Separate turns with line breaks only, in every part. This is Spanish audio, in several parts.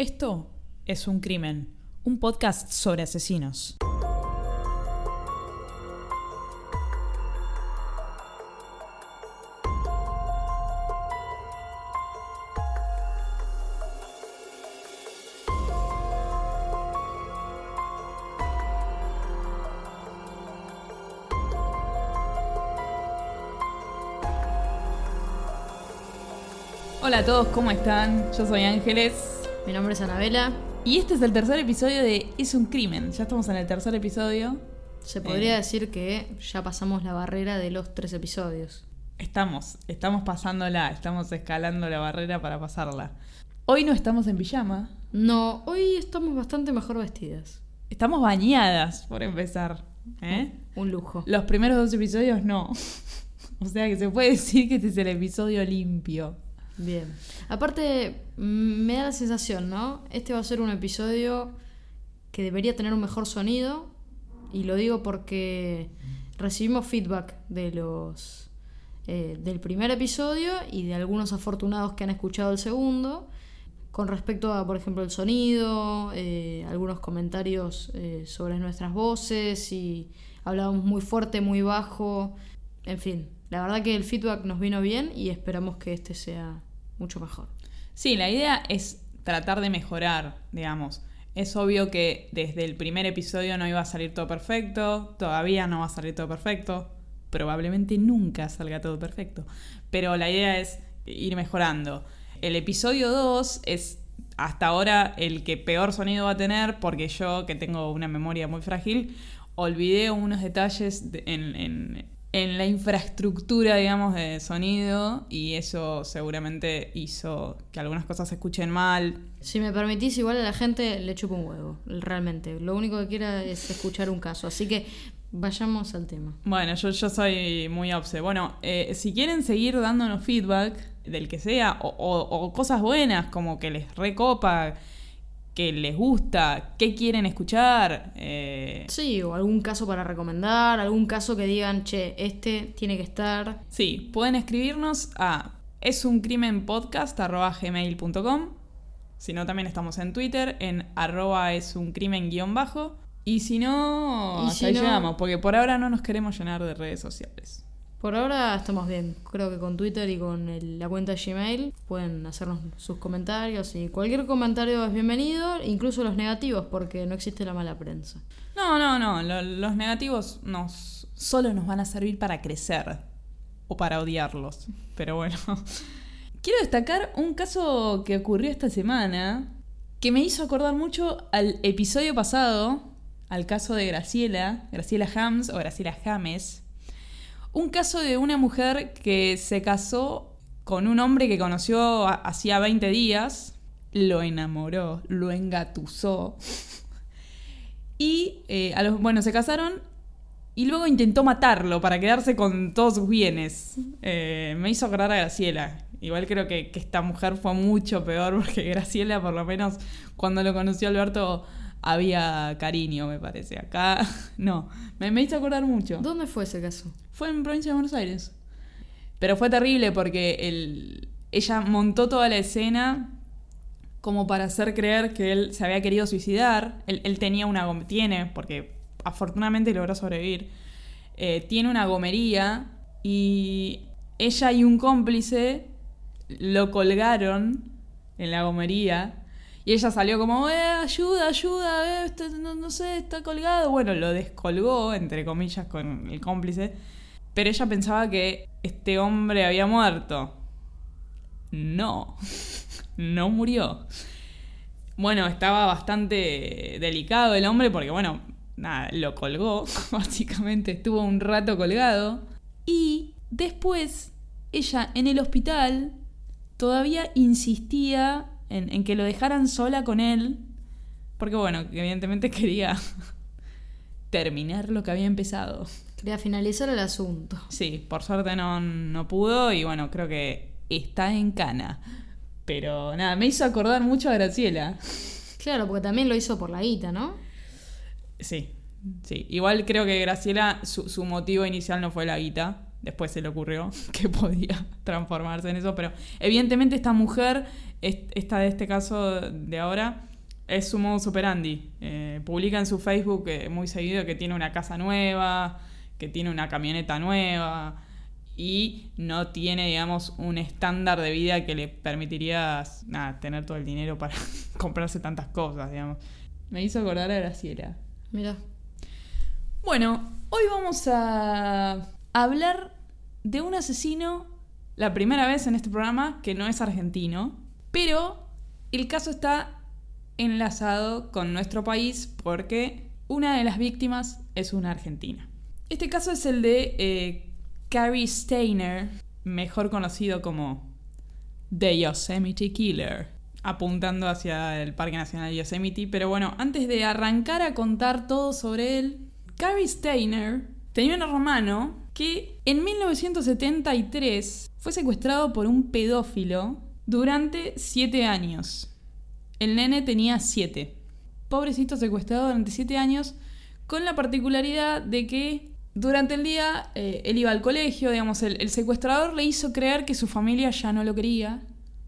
Esto es Un Crimen, un podcast sobre asesinos. Hola a todos, ¿cómo están? Yo soy Ángeles
Mi nombre es Anabela.
y este es el tercer episodio de Es un Crimen. Ya estamos en el tercer episodio.
Se podría
Eh.
decir que ya pasamos la barrera de los tres episodios.
Estamos, estamos pasándola, estamos escalando la barrera para pasarla. Hoy no estamos en pijama,
No, hoy estamos bastante mejor vestidas.
estamos bañadas, por empezar. ¿eh?
Un lujo.
Los primeros dos episodios no. O sea que se puede decir que este es el episodio limpio.
Bien. Aparte, mm, me da la sensación, ¿no? Este va a ser un episodio que debería tener un mejor sonido. Y lo digo porque recibimos feedback de los. eh, del primer episodio y de algunos afortunados que han escuchado el segundo. Con respecto a, por ejemplo, el sonido, eh, algunos comentarios eh, sobre nuestras voces, y hablábamos muy fuerte, muy bajo, en fin, la verdad que el feedback nos vino bien y esperamos que este sea mucho mejor.
Sí, la idea es tratar de mejorar, digamos. Es obvio que desde el primer episodio no iba a salir todo perfecto, todavía no va a salir todo perfecto, probablemente nunca salga todo perfecto, pero la idea es ir mejorando. El episodio 2 es hasta ahora el que peor sonido va a tener porque yo, que tengo una memoria muy frágil, olvidé unos detalles de- en, en- en la infraestructura, digamos, de sonido y eso seguramente hizo que algunas cosas se escuchen mal.
Si me permitís, igual a la gente le chupa un huevo, realmente. Lo único que quiera es escuchar un caso, así que vayamos al tema.
Bueno, yo, yo soy muy obse. Bueno, eh, si quieren seguir dándonos feedback del que sea, o, o- o cosas buenas, como que les recopa, que les gusta, qué quieren escuchar, eh,
Sí, o algún caso para recomendar, algún caso que digan, che, este tiene que estar.
sí, pueden escribirnos a esuncrimenpodcast.gmail.com Si no, también estamos en Twitter, en arroba es un crimen guion bajo. Y si no,
Y
hasta
si
ahí
no-
llegamos, porque por ahora no nos queremos llenar de redes sociales.
Por ahora estamos bien. Creo que con Twitter y con la cuenta Gmail pueden hacernos sus comentarios y cualquier comentario es bienvenido, incluso los negativos, porque no existe la mala prensa.
No, no, no. lo- los negativos nos solo nos van a servir para crecer o para odiarlos. Pero bueno. Quiero destacar un caso que ocurrió esta semana que me hizo acordar mucho al episodio pasado, al caso de Graciela, Graciela Hams o Graciela James. Un caso de una mujer que se casó con un hombre que conoció hacía 20 días, lo enamoró, lo engatusó. Y eh, a los, bueno, se casaron y luego intentó matarlo para quedarse con todos sus bienes. Eh, me hizo acordar a Graciela. Igual creo que, que esta mujer fue mucho peor porque Graciela, por lo menos, cuando lo conoció Alberto, había cariño, me parece. Acá, no. Me, me hizo acordar mucho.
¿Dónde fue ese caso?
Fue en provincia de Buenos Aires. Pero fue terrible porque el- ella montó toda la escena como para hacer creer que él se había querido suicidar. Él, él tenía una tiene, porque afortunadamente logró sobrevivir, eh, tiene una gomería y ella y un cómplice lo colgaron en la gomería. Y ella salió como, eh, ayuda, ayuda, eh, este- no, no sé, está colgado. Bueno, lo descolgó, entre comillas, con el cómplice. Pero ella pensaba que este hombre había muerto. No, no murió. Bueno, estaba bastante delicado el hombre porque, bueno, nada, lo colgó, básicamente estuvo un rato colgado. Y después, ella en el hospital todavía insistía en, en que lo dejaran sola con él, porque, bueno, evidentemente quería terminar lo que había empezado.
Quería finalizar el asunto.
Sí, por suerte no, no pudo y bueno, creo que está en cana. Pero nada, me hizo acordar mucho a Graciela.
Claro, porque también lo hizo por la guita, ¿no?
Sí, sí. Igual creo que Graciela, su, su motivo inicial no fue la guita. Después se le ocurrió que podía transformarse en eso, pero evidentemente esta mujer, esta de este caso de ahora, es su modo operandi. Eh, publica en su Facebook eh, muy seguido que tiene una casa nueva, que tiene una camioneta nueva y no tiene, digamos, un estándar de vida que le permitiría tener todo el dinero para comprarse tantas cosas, digamos. Me hizo acordar a Graciela.
Mira.
Bueno, hoy vamos a hablar de un asesino, la primera vez en este programa, que no es argentino, pero el caso está enlazado con nuestro país porque una de las víctimas es una argentina. Este caso es el de eh, Carrie Steiner, mejor conocido como The Yosemite Killer, apuntando hacia el Parque Nacional Yosemite. Pero bueno, antes de arrancar a contar todo sobre él, Carrie Steiner tenía un hermano que en 1973 fue secuestrado por un pedófilo durante siete años. El nene tenía siete. Pobrecito secuestrado durante siete años, con la particularidad de que durante el día eh, él iba al colegio, digamos, el, secuestrador le hizo creer que su familia ya no lo quería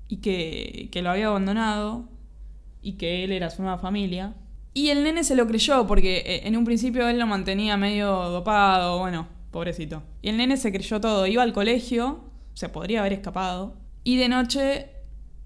y que, que lo había abandonado y que él era su nueva familia. Y el nene se lo creyó porque eh, en un principio él lo mantenía medio dopado, bueno, pobrecito. Y el nene se creyó todo, iba al colegio, se podría haber escapado, y de noche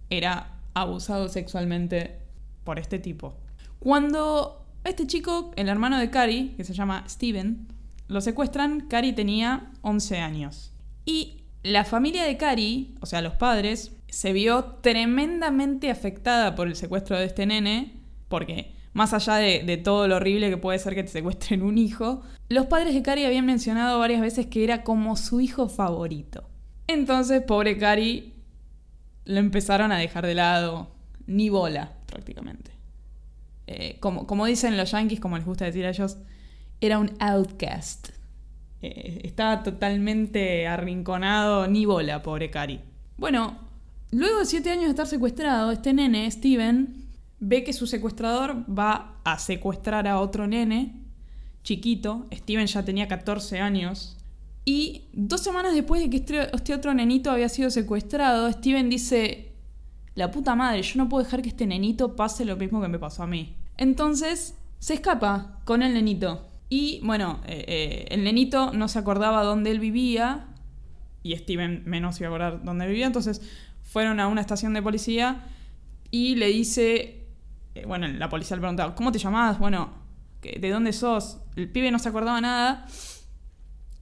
era abusado sexualmente por este tipo. Cuando este chico, el hermano de Cari, que se llama Steven, lo secuestran, Cari tenía 11 años. Y la familia de Cari, o sea, los padres, se vio tremendamente afectada por el secuestro de este nene, porque más allá de, todo lo horrible que puede ser que te secuestren un hijo, los padres de Cari habían mencionado varias veces que era como su hijo favorito. Entonces, pobre Cari lo empezaron a dejar de lado, ni bola prácticamente. Eh, como, como, dicen los yankees, como les gusta decir a ellos, era un outcast. Eh, estaba totalmente arrinconado, ni bola, pobre Cari. Bueno, luego de siete años de estar secuestrado, este nene, Steven, ve que su secuestrador va a secuestrar a otro nene, chiquito. Steven ya tenía 14 años y dos semanas después de que este, este otro nenito había sido secuestrado, Steven dice, la puta madre, yo no puedo dejar que este nenito pase lo mismo que me pasó a mí. Entonces, se escapa con el nenito. Y bueno, eh, eh, el nenito no se acordaba dónde él vivía, y Steven menos iba a acordar dónde vivía, entonces fueron a una estación de policía y le dice, bueno, la policía le preguntaba, ¿cómo te llamás? Bueno, ¿de dónde sos? El pibe no se acordaba nada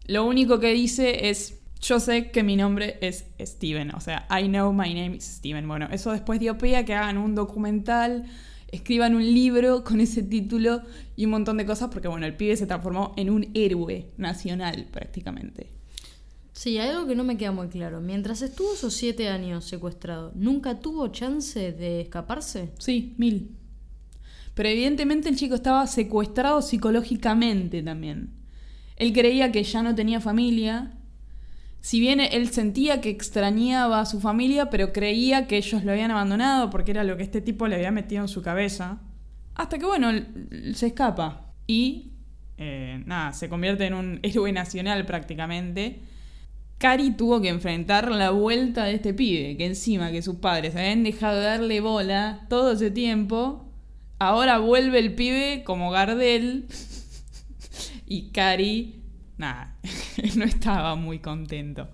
lo único que dice es, yo sé que mi nombre es Steven, o sea, I know my name is Steven. Bueno, eso después dio pie a que hagan un documental, escriban un libro con ese título y un montón de cosas, porque bueno, el pibe se transformó en un héroe nacional prácticamente.
Sí, hay algo que no me queda muy claro. Mientras estuvo esos siete años secuestrado, ¿nunca tuvo chance de escaparse?
Sí, mil. Pero evidentemente el chico estaba secuestrado psicológicamente también. Él creía que ya no tenía familia. Si bien él sentía que extrañaba a su familia, pero creía que ellos lo habían abandonado porque era lo que este tipo le había metido en su cabeza. Hasta que, bueno, se escapa. Y, eh, nada, se convierte en un héroe nacional prácticamente. Cari tuvo que enfrentar la vuelta de este pibe, que encima que sus padres habían dejado de darle bola todo ese tiempo, ahora vuelve el pibe como Gardel y Cari, nada, no estaba muy contento.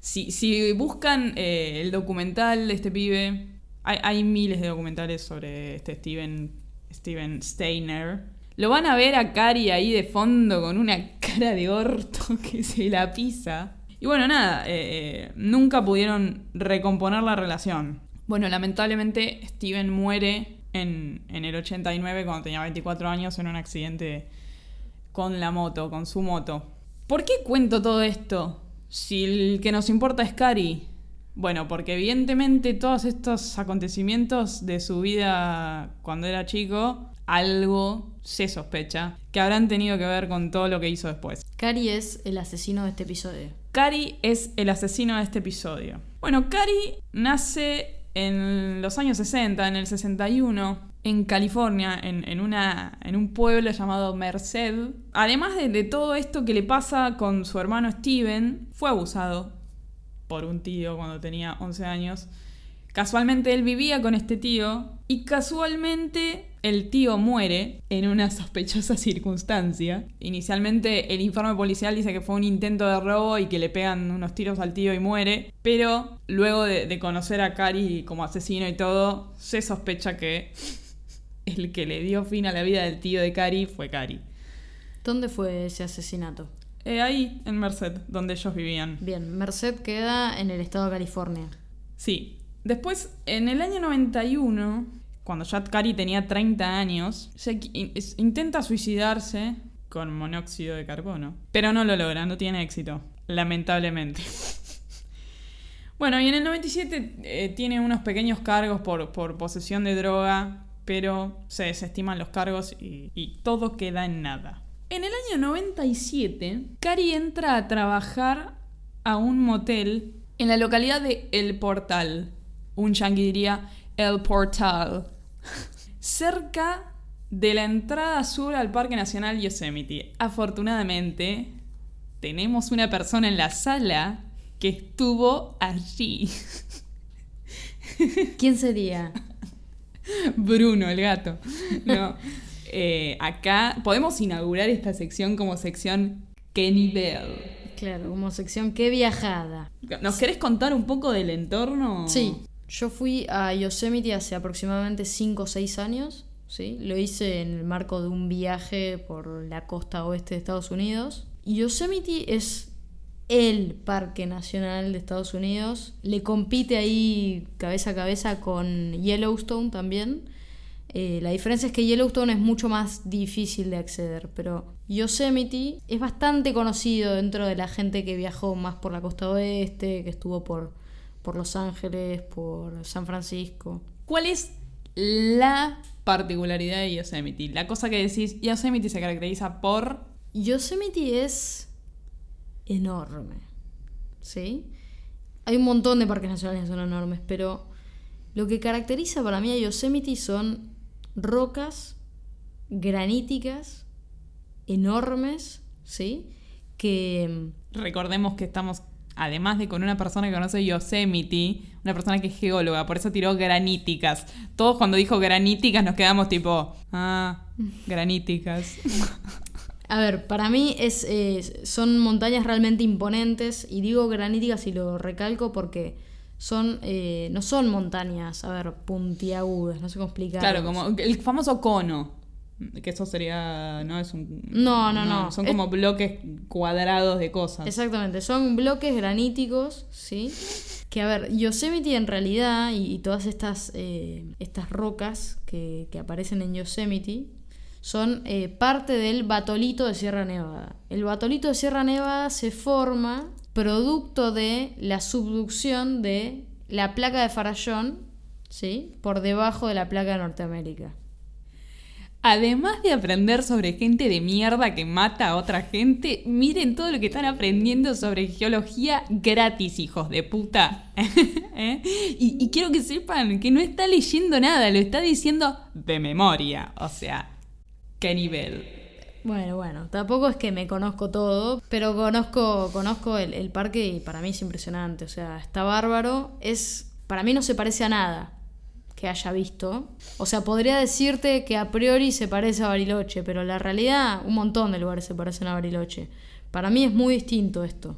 Si, si buscan eh, el documental de este pibe, hay, miles de documentales sobre este Steven, Steven Steiner. Lo van a ver a Cari ahí de fondo con una cara de orto que se la pisa. Y bueno, nada, eh, eh, nunca pudieron recomponer la relación. Bueno, lamentablemente Steven muere en, en, el 89 cuando tenía 24 años en un accidente con la moto, con su moto. ¿Por qué cuento todo esto? Si el que nos importa es Cari. Bueno, porque evidentemente todos estos acontecimientos de su vida cuando era chico, algo se sospecha que habrán tenido que ver con todo lo que hizo después.
Cari es el asesino de este episodio.
Cari es el asesino de este episodio. Bueno, Cari nace en los años 60, en el 61, en California, en, en una, en un pueblo llamado Merced. Además de, de todo esto que le pasa con su hermano Steven, fue abusado por un tío cuando tenía 11 años. Casualmente él vivía con este tío y casualmente el tío muere en una sospechosa circunstancia. Inicialmente el informe policial dice que fue un intento de robo y que le pegan unos tiros al tío y muere, pero luego de, de conocer a Cari como asesino y todo, se sospecha que el que le dio fin a la vida del tío de Cari fue Cari.
¿Dónde fue ese asesinato?
Eh, ahí, en Merced, donde ellos vivían.
Bien, Merced queda en el estado de California.
Sí. Después, en el año 91, cuando ya Cari tenía 30 años, intenta suicidarse con monóxido de carbono. Pero no lo logra, no tiene éxito. Lamentablemente. Bueno, y en el 97 eh, tiene unos pequeños cargos por, por posesión de droga, pero se desestiman los cargos y, y todo queda en nada. En el año 97, Cari entra a trabajar a un motel en la localidad de El Portal. Un yanqui diría El Portal. Cerca de la entrada sur al Parque Nacional Yosemite. Afortunadamente, tenemos una persona en la sala que estuvo allí.
¿Quién sería?
Bruno, el gato. No. Eh, acá podemos inaugurar esta sección como sección ¿Qué nivel?
Claro, como sección Qué viajada.
¿Nos querés contar un poco del entorno?
Sí, yo fui a Yosemite hace aproximadamente 5 o 6 años. ¿sí? Lo hice en el marco de un viaje por la costa oeste de Estados Unidos. Yosemite es el parque nacional de Estados Unidos. Le compite ahí cabeza a cabeza con Yellowstone también. Eh, la diferencia es que Yellowstone es mucho más difícil de acceder, pero Yosemite es bastante conocido dentro de la gente que viajó más por la costa oeste, que estuvo por, por Los Ángeles, por San Francisco.
¿Cuál es la particularidad de Yosemite? La cosa que decís, Yosemite se caracteriza por...
Yosemite es enorme, ¿sí? Hay un montón de parques nacionales que son enormes, pero lo que caracteriza para mí a Yosemite son rocas graníticas enormes, ¿sí? Que
Recordemos que estamos, además de con una persona que conoce Yosemite, una persona que es geóloga, por eso tiró graníticas. Todos cuando dijo graníticas nos quedamos tipo, ah, graníticas.
A ver, para mí es, eh, son montañas realmente imponentes y digo graníticas y lo recalco porque son eh, no son montañas, a ver, puntiagudas, no sé cómo.
Claro, como el famoso cono. Que eso sería, no es un...
No, no, no.
Son
Es-
como bloques cuadrados de cosas.
Exactamente, son bloques graníticos, ¿sí? Que a ver, Yosemite en realidad y, y todas estas, eh, estas rocas que, que aparecen en Yosemite son eh, parte del batolito de Sierra Nevada. El batolito de Sierra Nevada se forma producto de la subducción de la placa de Farallón, ¿sí? Por debajo de la placa de Norteamérica.
Además de aprender sobre gente de mierda que mata a otra gente, miren todo lo que están aprendiendo sobre geología gratis, hijos de puta. ¿Eh? y, quiero que sepan que no está leyendo nada, lo está diciendo de memoria. O sea, ¿qué nivel?
Bueno, bueno, tampoco es que me conozco todo, pero conozco, conozco el, el parque y para mí es impresionante. O sea, está bárbaro. Es. Para mí no se parece a nada que haya visto. O sea, podría decirte que a priori se parece a Bariloche, pero la realidad, un montón de lugares se parecen a Bariloche. Para mí es muy distinto esto.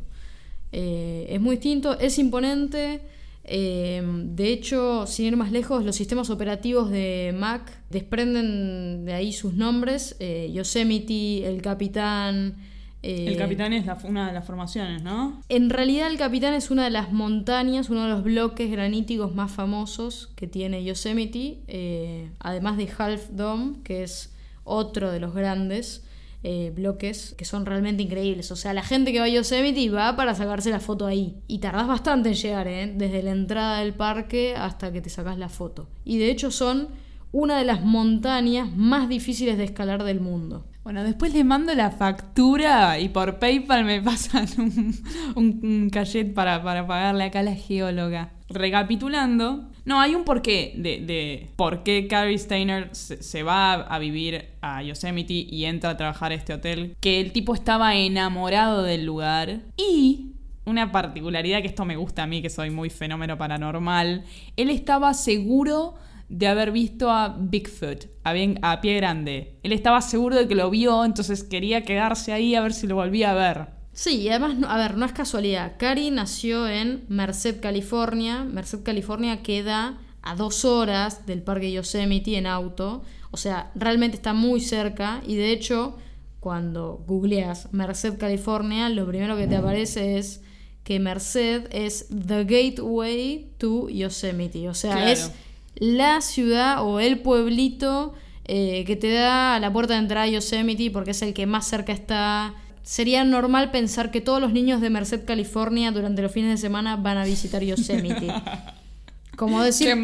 Eh, es muy distinto, es imponente. Eh, de hecho, sin ir más lejos, los sistemas operativos de Mac desprenden de ahí sus nombres. Eh, Yosemite, el Capitán. Eh,
El capitán es la- una de las formaciones, ¿no?
en realidad el Capitán es una de las montañas, uno de los bloques graníticos más famosos que tiene Yosemite, eh, además de Half Dome, que es otro de los grandes eh, bloques que son realmente increíbles. O sea, la gente que va a Yosemite va para sacarse la foto ahí. Y tardás bastante en llegar, ¿eh? desde la entrada del parque hasta que te sacas la foto. Y de hecho son una de las montañas más difíciles de escalar del mundo.
Bueno, después les mando la factura y por PayPal me pasan un, un, cachet para, para pagarle acá a la geóloga. Recapitulando, No, hay un porqué de, de por qué Carrie Steiner se, se va a vivir a Yosemite y entra a trabajar a este hotel. Que el tipo estaba enamorado del lugar. Y una particularidad que esto me gusta a mí, que soy muy fenómeno paranormal. Él estaba seguro de haber visto a Bigfoot, a, bien- a pie grande. Él estaba seguro de que lo vio, entonces quería quedarse ahí a ver si lo volvía a ver.
Sí, y además, a ver, no es casualidad. Cari nació en Merced, California. Merced, California queda a dos horas del parque Yosemite en auto. O sea, realmente está muy cerca. Y de hecho, cuando googleas Merced, California, lo primero que te aparece es que Merced es the gateway to Yosemite. O sea,
Claro.
es la ciudad o el pueblito eh, que te da a la puerta de entrada a Yosemite porque es el que más cerca está. Sería normal pensar que todos los niños de Merced, California, durante los fines de semana van a visitar Yosemite. Como
¡Qué
decir,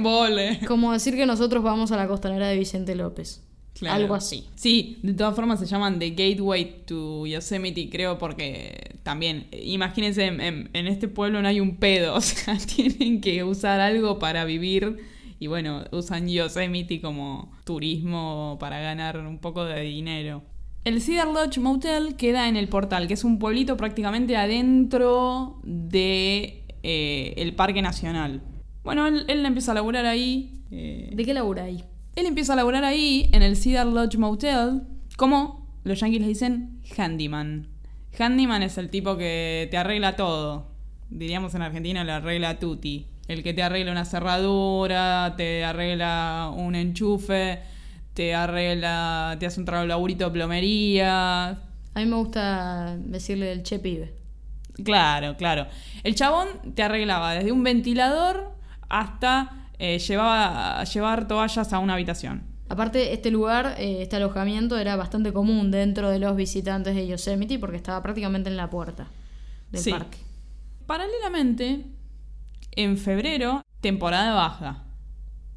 como decir que nosotros vamos a la costanera de Vicente López.
Claro.
Algo así.
Sí, de todas formas se llaman The Gateway to Yosemite, creo, porque también, imagínense, en, en- en este pueblo no hay un pedo, o sea, tienen que usar algo para vivir y bueno, usan Yosemite como turismo para ganar un poco de dinero. El Cedar Lodge Motel queda en el portal, que es un pueblito prácticamente adentro de eh, el Parque Nacional. Bueno, él, él empieza a laburar ahí. eh,
¿De qué labura ahí?
él empieza a laburar ahí, en el Cedar Lodge Motel, como los yankees le dicen handyman. Handyman es el tipo que te arregla todo. Diríamos en Argentina le arregla tutti. El que te arregla una cerradura, te arregla un enchufe, te arregla, te hace un trabajo laburito de plomería.
A mí me gusta decirle del che pibe.
Claro, claro. El chabón te arreglaba desde un ventilador hasta eh, llevaba, llevar toallas a una habitación.
Aparte, este lugar, eh, este alojamiento era bastante común dentro de los visitantes de Yosemite porque estaba prácticamente en la puerta del
Sí.
parque.
Paralelamente, en febrero, temporada baja.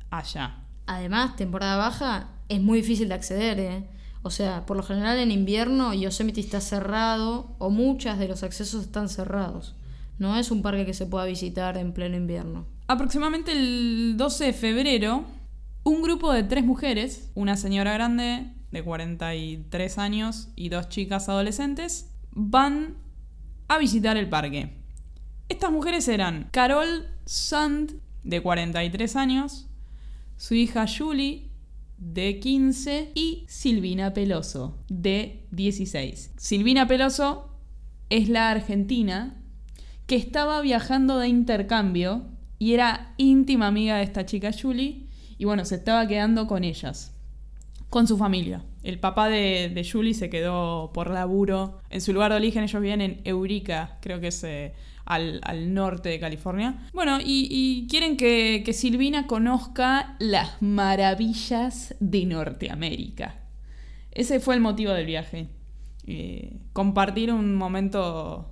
Allá.
Además, temporada baja es muy difícil de acceder, ¿eh? O sea, por lo general en invierno Yosemite está cerrado o muchas de los accesos están cerrados. No es un parque que se pueda visitar en pleno invierno.
Aproximadamente el 12 de febrero, un grupo de tres mujeres, una señora grande de 43 años y dos chicas adolescentes, van a visitar el parque. Estas mujeres eran Carol Sand, de 43 años, su hija Julie, de 15, y Silvina Peloso, de 16. Silvina Peloso es la argentina que estaba viajando de intercambio y era íntima amiga de esta chica Julie, y bueno, se estaba quedando con ellas, con su familia. El papá de, de Julie se quedó por laburo en su lugar de origen, ellos viven en Eureka, creo que es eh, al, al norte de California. Bueno, y, quieren que, que Silvina conozca las maravillas de Norteamérica. Ese fue el motivo del viaje. Eh, compartir un momento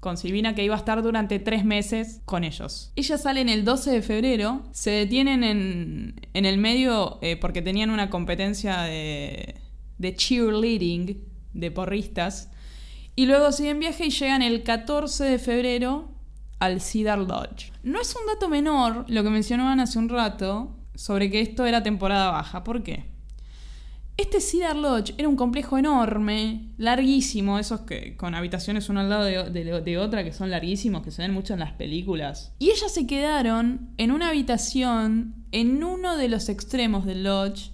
con Silvina que iba a estar durante tres meses con ellos. Ellas salen el 12 de febrero, se detienen en, en el medio eh, porque tenían una competencia de, de cheerleading, de porristas, y luego siguen viaje y llegan el 14 de febrero al Cedar Lodge. No es un dato menor lo que mencionaban hace un rato sobre que esto era temporada baja. ¿Por qué? Este Cedar Lodge era un complejo enorme, larguísimo, esos que con habitaciones uno al lado de, de- de otra que son larguísimos, que se ven mucho en las películas. Y ellas se quedaron en una habitación en uno de los extremos del lodge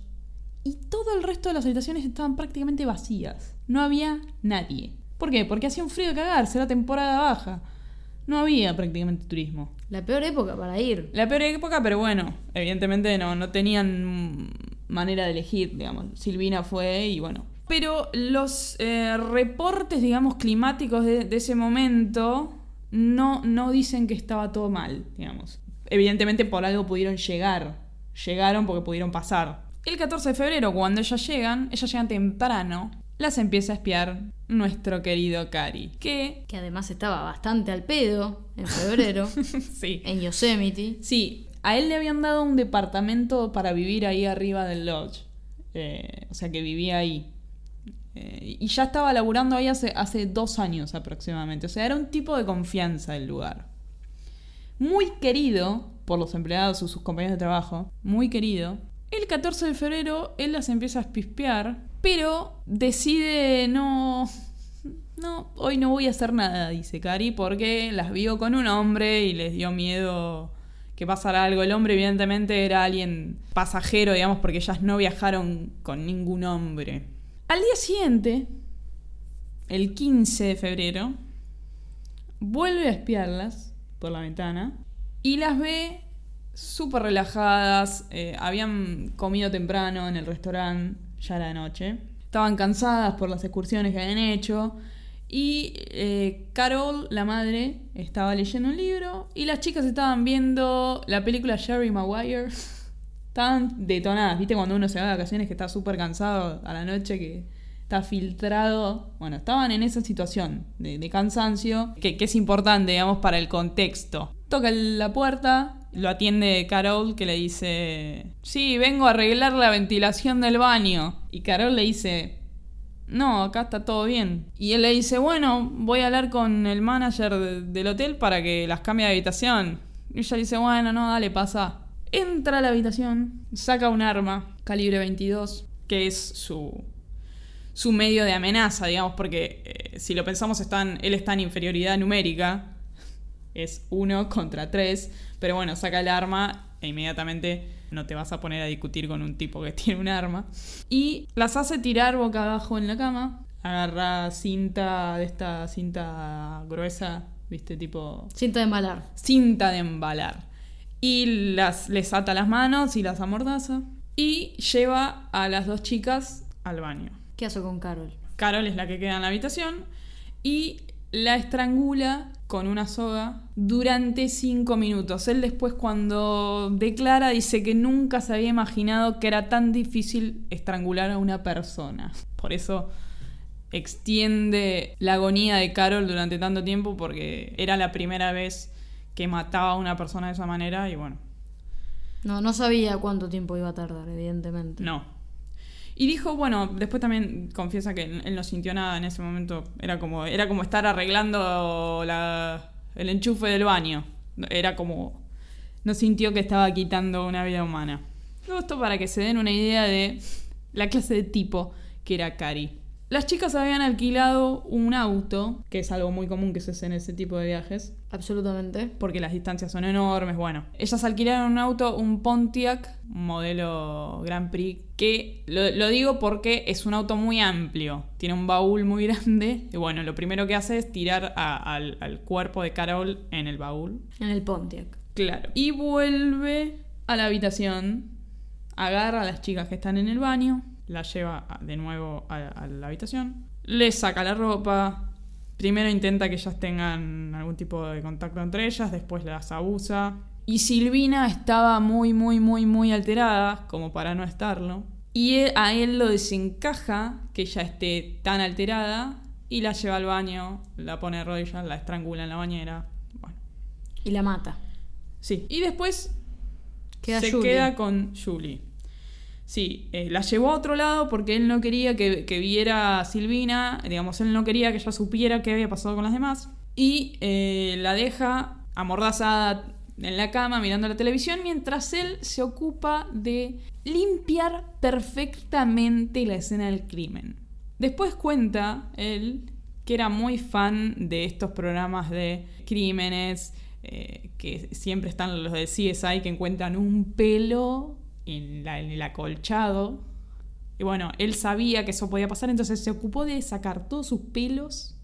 y todo el resto de las habitaciones estaban prácticamente vacías. No había nadie. ¿Por qué? Porque hacía un frío de cagarse, era temporada baja. No había prácticamente turismo.
La peor época para ir.
La peor época, pero bueno, evidentemente no, no tenían manera de elegir, digamos. Silvina fue y bueno. Pero los eh, reportes, digamos, climáticos de, de ese momento no, no dicen que estaba todo mal, digamos. Evidentemente por algo pudieron llegar. Llegaron porque pudieron pasar. El 14 de febrero, cuando ellas llegan, ellas llegan temprano, las empieza a espiar nuestro querido Cari. Que,
Que además estaba bastante al pedo en febrero
sí,
en Yosemite.
Sí, a él le habían dado un departamento para vivir ahí arriba del lodge. Eh, o sea que vivía ahí. Eh, y ya estaba laburando ahí hace, hace dos años aproximadamente. O sea, era un tipo de confianza el lugar. muy querido por los empleados o sus compañeros de trabajo, muy querido. El 14 de febrero él las empieza a pispear, pero decide no... No, hoy no voy a hacer nada, dice Cari, porque las vio con un hombre y les dio miedo que pasara algo. El hombre evidentemente era alguien pasajero, digamos, porque ellas no viajaron con ningún hombre. Al día siguiente, el 15 de febrero, vuelve a espiarlas por la ventana y las ve súper relajadas, eh, habían comido temprano en el restaurante, ya era de noche, estaban cansadas por las excursiones que habían hecho y eh, Carol, la madre, estaba leyendo un libro y las chicas estaban viendo la película Sherry Maguire. estaban detonadas, ¿viste? Cuando uno se va de vacaciones que está súper cansado a la noche, que está filtrado. Bueno, estaban en esa situación de, cansancio, que, que, es importante, digamos, para el contexto. Toca la puerta, lo atiende Carol, que le dice: Sí, vengo a arreglar la ventilación del baño. Y Carol le dice: no, acá está todo bien. Y él le dice, bueno, voy a hablar con el manager del hotel para que las cambie de habitación. Y ella dice, bueno, no, dale, pasa. Entra a la habitación, saca un arma, calibre 22, que es su, su medio de amenaza, digamos, porque eh, si lo pensamos, están, él está en inferioridad numérica, es uno contra tres, pero bueno, saca el arma e inmediatamente no te vas a poner a discutir con un tipo que tiene un arma. Y las hace tirar boca abajo en la cama. Agarra cinta de esta cinta gruesa, ¿viste? Tipo.
Cinta de embalar.
Cinta de embalar. Y las, les ata las manos y las amordaza. Y lleva a las dos chicas al baño.
¿Qué hace con Carol?
Carol es la que queda en la habitación. Y la estrangula con una soga durante cinco minutos. Él después cuando declara dice que nunca se había imaginado que era tan difícil estrangular a una persona. Por eso extiende la agonía de Carol durante tanto tiempo porque era la primera vez que mataba a una persona de esa manera y bueno.
No, no sabía cuánto tiempo iba a tardar, evidentemente.
No, y dijo, bueno, después también confiesa que él no sintió nada en ese momento. Era como, era como estar arreglando el enchufe del baño. Era como. No sintió que estaba quitando una vida humana. Esto para que se den una idea de la clase de tipo que era Cari. Las chicas habían alquilado un auto, que es algo muy común que se hace en ese tipo de viajes.
Absolutamente.
Porque las distancias son enormes. Bueno, ellas alquilaron un auto, un Pontiac, modelo Grand Prix, que lo, digo porque es un auto muy amplio. Tiene un baúl muy grande. Y bueno, lo primero que hace es tirar al, al cuerpo de Carol en el baúl.
En el Pontiac.
Claro. Y vuelve a la habitación, agarra a las chicas que están en el baño la lleva de nuevo a, la habitación, le saca la ropa, primero intenta que ellas tengan algún tipo de contacto entre ellas, después las abusa. Y Silvina estaba muy, muy, muy, muy alterada, como para no estarlo. Y a él lo desencaja que ella esté tan alterada y la lleva al baño, la pone de rodillas, la estrangula en la bañera. Bueno.
Y la mata.
Sí. Y después se queda con Julie. Sí, eh, la llevó a otro lado porque él no quería que, viera a Silvina, digamos, él no quería que ella supiera qué había pasado con las demás. Y eh, la deja amordazada en la cama mirando la televisión mientras él se ocupa de limpiar perfectamente la escena del crimen. Después cuenta él que era muy fan de estos programas de crímenes, eh, que siempre están los de CSI que encuentran un pelo en, el acolchado. Y bueno, él sabía que eso podía pasar, entonces se ocupó de sacar todos sus pelos,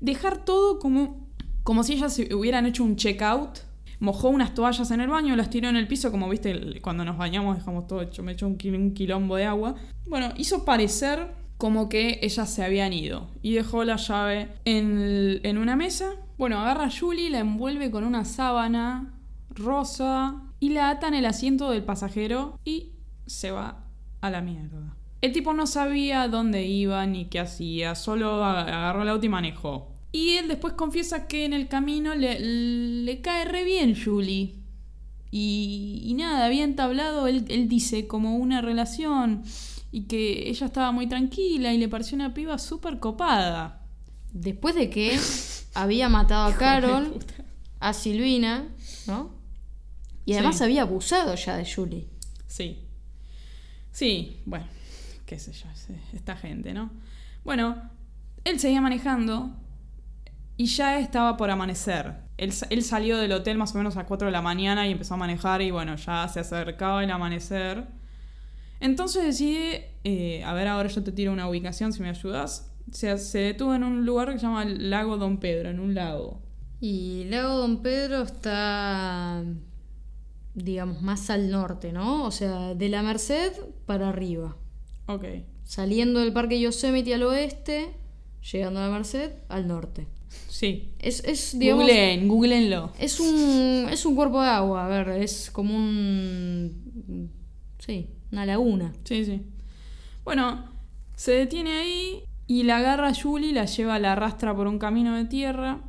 dejar todo como, como si ellas hubieran hecho un check-out. Mojó unas toallas en el baño, las tiró en el piso, como viste, cuando nos bañamos dejamos todo hecho, me echó un, quilombo de agua. Bueno, hizo parecer como que ellas se habían ido y dejó la llave en, en una mesa. Bueno, agarra a Julie, la envuelve con una sábana rosa y la ata en el asiento del pasajero y se va a la mierda. El tipo no sabía dónde iba ni qué hacía, solo agarró el auto y manejó. Y él después confiesa que en el camino le, le cae re bien Julie. Y, y nada, había entablado, él, él, dice, como una relación y que ella estaba muy tranquila y le pareció una piba súper copada.
Después de que había matado a Carol, a Silvina ¿no? Y además
Sí.
había abusado ya de Julie.
Sí. Sí, bueno, qué sé yo, es- esta gente, ¿no? Bueno, él seguía manejando y ya estaba por amanecer. Él, él salió del hotel más o menos a las 4 de la mañana y empezó a manejar y bueno, ya se acercaba el amanecer. Entonces decide, eh, a ver, ahora yo te tiro una ubicación si me ayudas. Se, se detuvo en un lugar que se llama el Lago Don Pedro, en un lago.
Y Lago Don Pedro está, digamos, más al norte, ¿no? O sea, de la Merced para arriba.
Ok.
Saliendo del Parque Yosemite al oeste, llegando a la Merced al norte.
Sí.
Es, es digamos,
Googleen, googleenlo.
es un, es un cuerpo de agua, a ver, es como un... Sí, una laguna.
Sí, sí. Bueno, se detiene ahí y la agarra a Julie, la lleva, la arrastra por un camino de tierra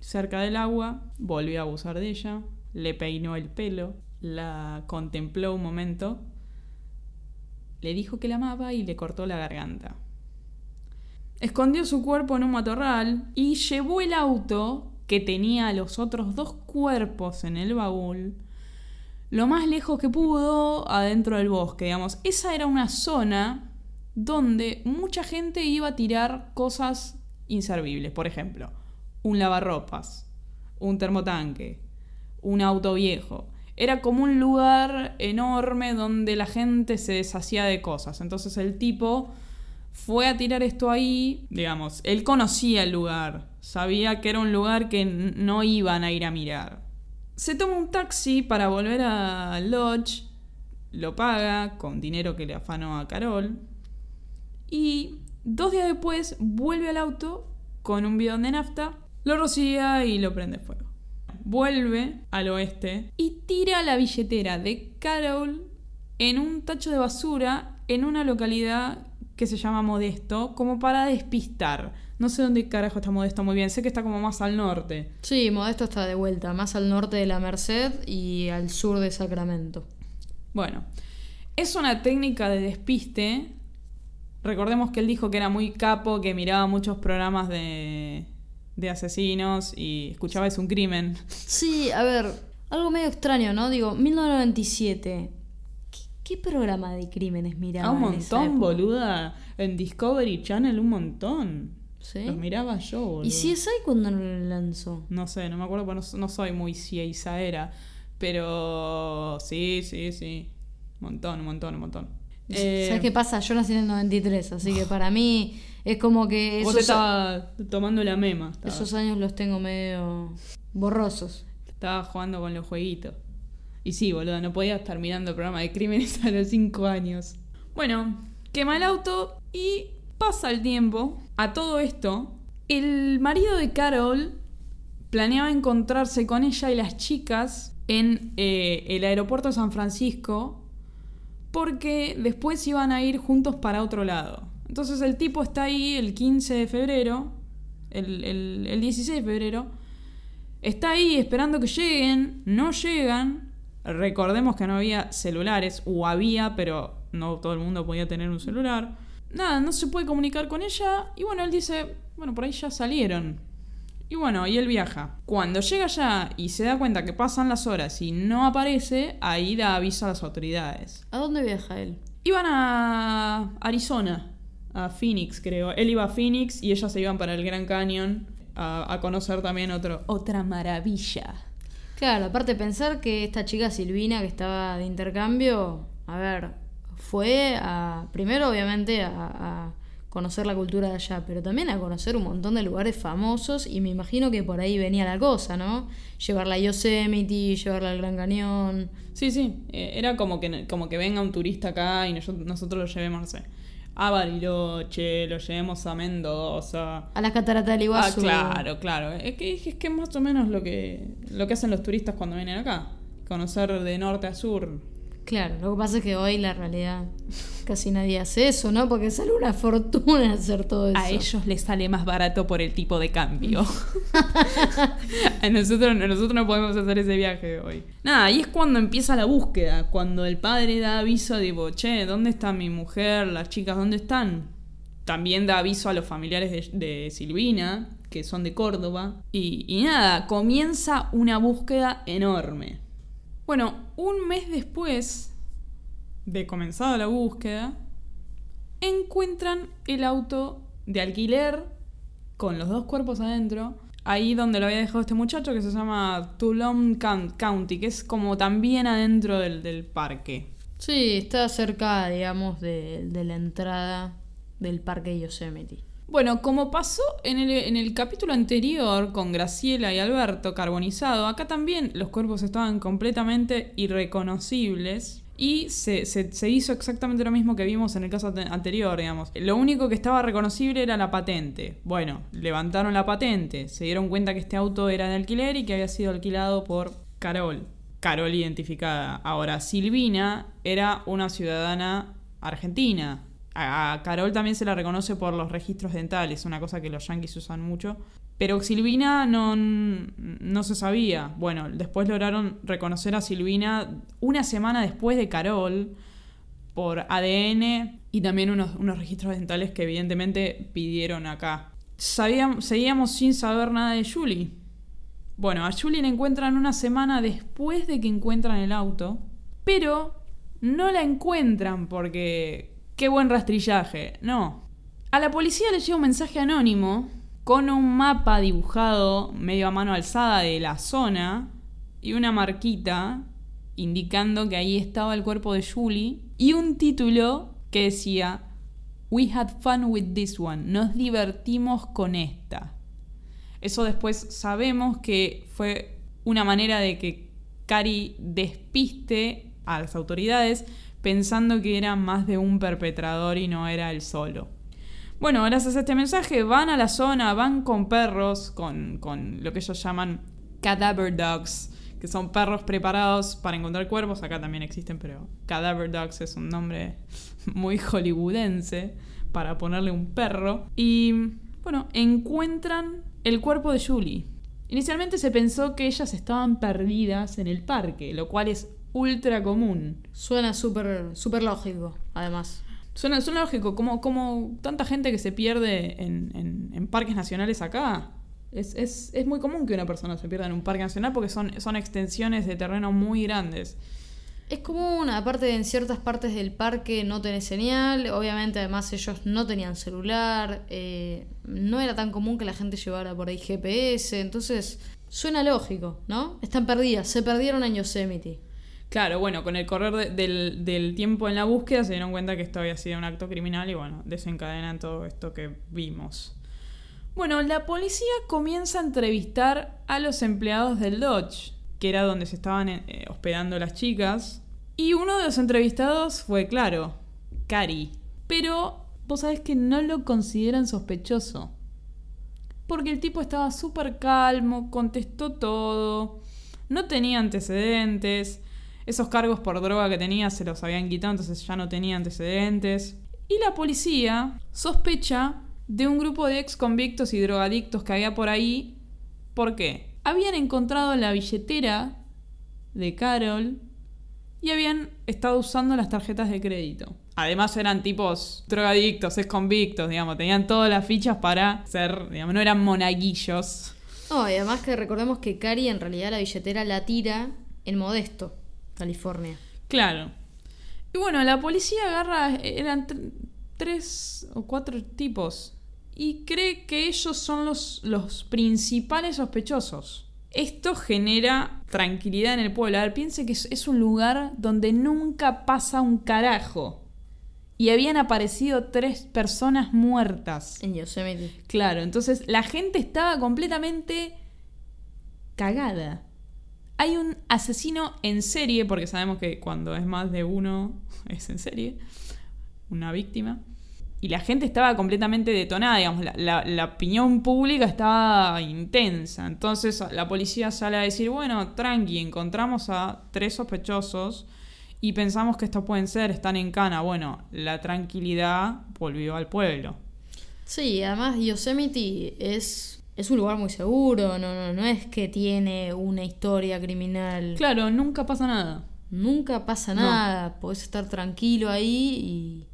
cerca del agua, volvió a abusar de ella, le peinó el pelo, la contempló un momento, le dijo que la amaba y le cortó la garganta. Escondió su cuerpo en un matorral y llevó el auto que tenía los otros dos cuerpos en el baúl lo más lejos que pudo adentro del bosque, digamos. Esa era una zona donde mucha gente iba a tirar cosas inservibles. Por ejemplo, un lavarropas, un termotanque, un auto viejo. Era como un lugar enorme donde la gente se deshacía de cosas. Entonces el tipo fue a tirar esto ahí, digamos, él conocía el lugar, sabía que era un lugar que no iban a ir a mirar. Se toma un taxi para volver al lodge, lo paga con dinero que le afanó a Carol y dos días después vuelve al auto con un bidón de nafta, lo rocía y lo prende fuego. Vuelve al oeste y tira la billetera de Carol en un tacho de basura en una localidad que se llama Modesto, como para despistar. No sé dónde carajo está Modesto muy bien, sé que está como más al norte.
Sí, Modesto está de vuelta, más al norte de la Merced y al sur de Sacramento.
Bueno, es una técnica de despiste. Recordemos que él dijo que era muy capo, que miraba muchos programas de, de asesinos y escuchaba es un crimen.
Sí, a ver, algo medio extraño, ¿no? Digo, 1997. ¿Qué, qué programa de crímenes miraba?
Ah, un
en esa
montón,
época?
boluda. En Discovery Channel un montón.
¿Sí?
Los miraba yo, boludo.
¿Y si es ahí cuando lo lanzó?
No sé, no me acuerdo, porque no, no soy muy era Pero sí, sí, sí. Un montón, un montón, un montón. Eh,
¿Sabes qué pasa? Yo nací en el 93, así que para mí es como que
Vos estabas tomando la mema.
esos años los tengo medio borrosos.
Estaba jugando con los jueguitos. Y sí, boludo, no podía estar mirando el programa de crímenes a los 5 años. Bueno, quema el auto y pasa el tiempo. A todo esto, el marido de Carol planeaba encontrarse con ella y las chicas en eh, el aeropuerto de San Francisco porque después iban a ir juntos para otro lado. Entonces el tipo está ahí el 15 de febrero, el, el- el 16 de febrero, está ahí esperando que lleguen, no llegan. Recordemos que no había celulares, o había, pero no todo el mundo podía tener un celular. Nada, no se puede comunicar con ella. Y bueno, él dice, bueno, por ahí ya salieron. Y bueno, y él viaja. Cuando llega allá y se da cuenta que pasan las horas y no aparece, ahí da aviso a las autoridades.
¿A dónde viaja él?
Iban a Arizona, a Phoenix, creo. Él iba a Phoenix y ellas se iban para el Gran Canyon a, a conocer también otro, otra maravilla.
Claro, aparte pensar que esta chica Silvina que estaba de intercambio, a ver, fue a, primero obviamente a, a conocer la cultura de allá, pero también a conocer un montón de lugares famosos y me imagino que por ahí venía la cosa, ¿no? Llevarla a Yosemite, llevarla al Gran Cañón.
Sí, sí, eh, era como que, como que venga un turista acá y nos- nosotros lo llevemos, no sé, a Bariloche, lo llevemos a Mendoza.
A las cataratas del
Ah,
Iguazú.
claro, claro. Es que, es que más o menos lo que, lo que hacen los turistas cuando vienen acá. Conocer de norte a sur.
Claro, lo que pasa es que hoy la realidad casi nadie hace eso, ¿no? Porque sale una fortuna hacer todo eso.
A ellos les sale más barato por el tipo de cambio. a, nosotros, nosotros no podemos hacer ese viaje hoy. Nada, y es cuando empieza la búsqueda. Cuando el padre da aviso, tipo, che, ¿dónde está mi mujer? Las chicas, ¿dónde están? También da aviso a los familiares de, de Silvina, que son de Córdoba. Y, y nada, comienza una búsqueda enorme. Bueno, un mes después de comenzada la búsqueda, encuentran el auto de alquiler con los dos cuerpos adentro, ahí donde lo había dejado este muchacho que se llama Tulum County, que es como también adentro del, del parque.
Sí, está cerca, digamos, de, de la entrada del parque Yosemite.
Bueno, como pasó en el, en el capítulo anterior con Graciela y Alberto carbonizado, acá también los cuerpos estaban completamente irreconocibles. Y se, se- hizo exactamente lo mismo que vimos en el caso ante- anterior, digamos. Lo único que estaba reconocible era la patente. Bueno, levantaron la patente, se dieron cuenta que este auto era de alquiler y que había sido alquilado por Carol. Carol identificada. Ahora, Silvina era una ciudadana argentina. A Carol también se la reconoce por los registros dentales, una cosa que los yanquis usan mucho. Pero Silvina no, no se sabía. Bueno, después lograron reconocer a Silvina una semana después de Carol por ADN y también unos, unos registros dentales que evidentemente pidieron acá. Sabíamos, seguíamos sin saber nada de Julie. Bueno, a Julie la encuentran una semana después de que encuentran el auto, pero no la encuentran porque... ¡Qué buen rastrillaje! No. A la policía le llega un mensaje anónimo con un mapa dibujado medio a mano alzada de la zona y una marquita indicando que ahí estaba el cuerpo de Julie y un título que decía We had fun with this one. Nos divertimos con esta. Eso después sabemos que fue una manera de que Cari despiste a las autoridades pensando que era más de un perpetrador y no era él solo. Bueno, gracias a este mensaje van a la zona, van con perros, con, con lo que ellos llaman cadaver dogs, que son perros preparados para encontrar cuerpos. Acá también existen, pero cadaver dogs es un nombre muy hollywoodense para ponerle un perro. Y bueno, encuentran el cuerpo de Julie. Inicialmente se pensó que ellas estaban perdidas en el parque, lo cual es ultra común.
Suena súper súper lógico, además.
Suena, suena lógico, como, como tanta gente que se pierde en, en- en parques nacionales acá. Es, es- es muy común que una persona se pierda en un parque nacional porque son, son extensiones de terreno muy grandes.
Es común, aparte de en ciertas partes del parque no tenés señal, obviamente además ellos no tenían celular, eh, no era tan común que la gente llevara por ahí GPS, entonces suena lógico, ¿no? Están perdidas, se perdieron en Yosemite.
Claro, bueno, con el correr de- del, tiempo en la búsqueda se dieron cuenta que esto había sido un acto criminal y bueno, desencadenan todo esto que vimos. Bueno, la policía comienza a entrevistar a los empleados del Dodge, que era donde se estaban eh, hospedando las chicas. Y uno de los entrevistados fue, claro, Cari. Pero vos sabés que no lo consideran sospechoso. Porque el tipo estaba súper calmo, contestó todo, no tenía antecedentes, esos cargos por droga que tenía se los habían quitado, entonces ya no tenía antecedentes. Y la policía sospecha de un grupo de ex convictos y drogadictos que había por ahí. ¿Por qué? Habían encontrado la billetera de Carol y habían estado usando las tarjetas de crédito. Además eran tipos drogadictos, ex convictos, digamos, tenían todas las fichas para ser, digamos, no eran monaguillos.
No, y además que recordemos que Cari en realidad la billetera la tira en Modesto, California.
Claro. Y bueno, la policía agarra, eran tr- tres o cuatro tipos, y cree que ellos son los, los principales sospechosos. Esto genera tranquilidad en el pueblo. A ver, piense que es, es un lugar donde nunca pasa un carajo. Y habían aparecido tres personas muertas.
En Yosemite.
Claro, entonces la gente estaba completamente cagada. Hay un asesino en serie, porque sabemos que cuando es más de uno es en serie, una víctima. Y la gente estaba completamente detonada, digamos, la, opinión pública estaba intensa. Entonces la policía sale a decir, bueno, tranqui, encontramos a tres sospechosos y pensamos que estos pueden ser, están en cana. Bueno, la tranquilidad volvió al pueblo.
Sí, además Yosemite es, es un lugar muy seguro, no, no, no es que tiene una historia criminal.
Claro, nunca pasa nada.
Nunca pasa
No.
nada, podés estar tranquilo ahí y,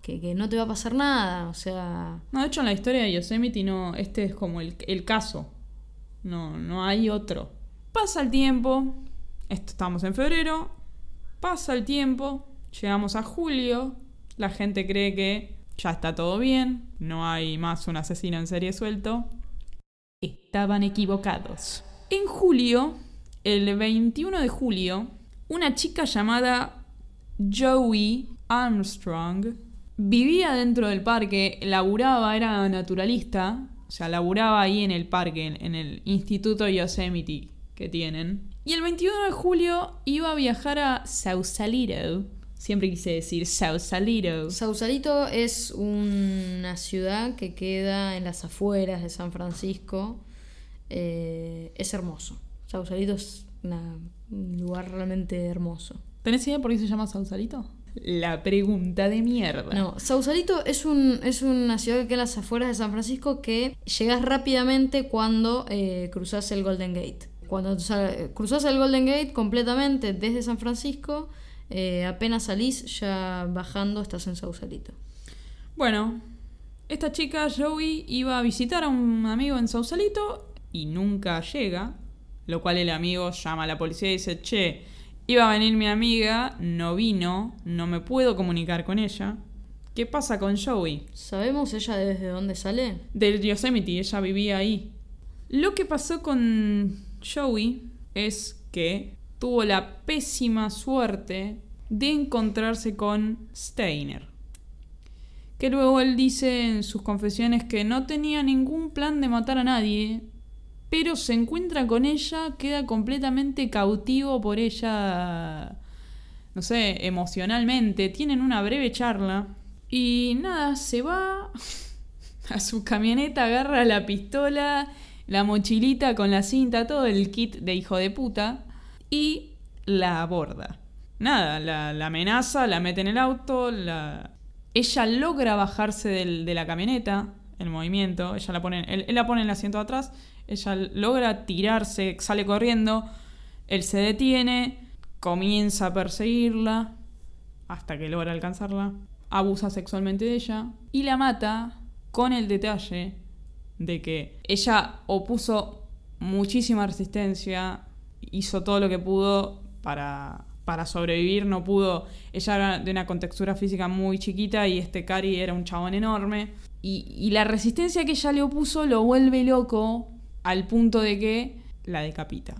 que, que no te va a pasar nada, o sea...
No, de hecho en la historia de Yosemite no, este es como el, el caso. No, no hay otro. Pasa el tiempo, esto, estamos en febrero, pasa el tiempo, llegamos a julio, la gente cree que ya está todo bien, no hay más un asesino en serie suelto. Estaban equivocados. En julio, el 21 de julio, una chica llamada Joey Armstrong vivía dentro del parque, laburaba, era naturalista, o sea, laburaba ahí en el parque, en, el Instituto Yosemite que tienen. Y el 21 de julio iba a viajar a Sausalito. Siempre quise decir Sausalito.
Sausalito es una ciudad que queda en las afueras de San Francisco. Eh, es hermoso. Sausalito es una- un lugar realmente hermoso.
¿Tenés idea por qué se llama Sausalito? La pregunta de mierda.
No, Sausalito es, un, es una ciudad que queda en las afueras de San Francisco que llegas rápidamente cuando eh, cruzas el Golden Gate. Cuando cruzas el Golden Gate completamente desde San Francisco, eh, apenas salís, ya bajando estás en Sausalito.
Bueno, esta chica Joey iba a visitar a un amigo en Sausalito y nunca llega, lo cual el amigo llama a la policía y dice, che, iba a venir mi amiga, no vino, no me puedo comunicar con ella. ¿Qué pasa con Joey?
¿Sabemos ella desde dónde sale?
Del Yosemite, ella vivía ahí. Lo que pasó con Joey es que tuvo la pésima suerte de encontrarse con Steiner. Que luego él dice en sus confesiones que no tenía ningún plan de matar a nadie, pero se encuentra con ella, queda completamente cautivo por ella, no sé, emocionalmente. Tienen una breve charla y nada, se va a su camioneta, agarra la pistola, la mochilita con la cinta, todo el kit de hijo de puta y la aborda. Nada, la, amenaza, la mete en el auto, la... ella logra bajarse del- de la camioneta, el movimiento, ella la pone, él, él la pone en el asiento de atrás, ella logra tirarse, sale corriendo, él se detiene, comienza a perseguirla hasta que logra alcanzarla, abusa sexualmente de ella y la mata con el detalle de que ella opuso muchísima resistencia, hizo todo lo que pudo para, para sobrevivir, no pudo, ella era de una contextura física muy chiquita y este Cari era un chabón enorme y, la resistencia que ella le opuso lo vuelve loco al punto de que la decapita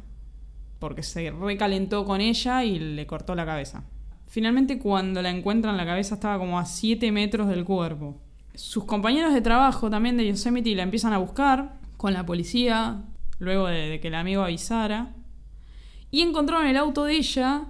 porque se recalentó con ella y le cortó la cabeza. Finalmente cuando la encuentran la cabeza estaba como a 7 metros del cuerpo. Sus compañeros de trabajo también de Yosemite la empiezan a buscar con la policía, luego de que el amigo avisara, y encontraron el auto de ella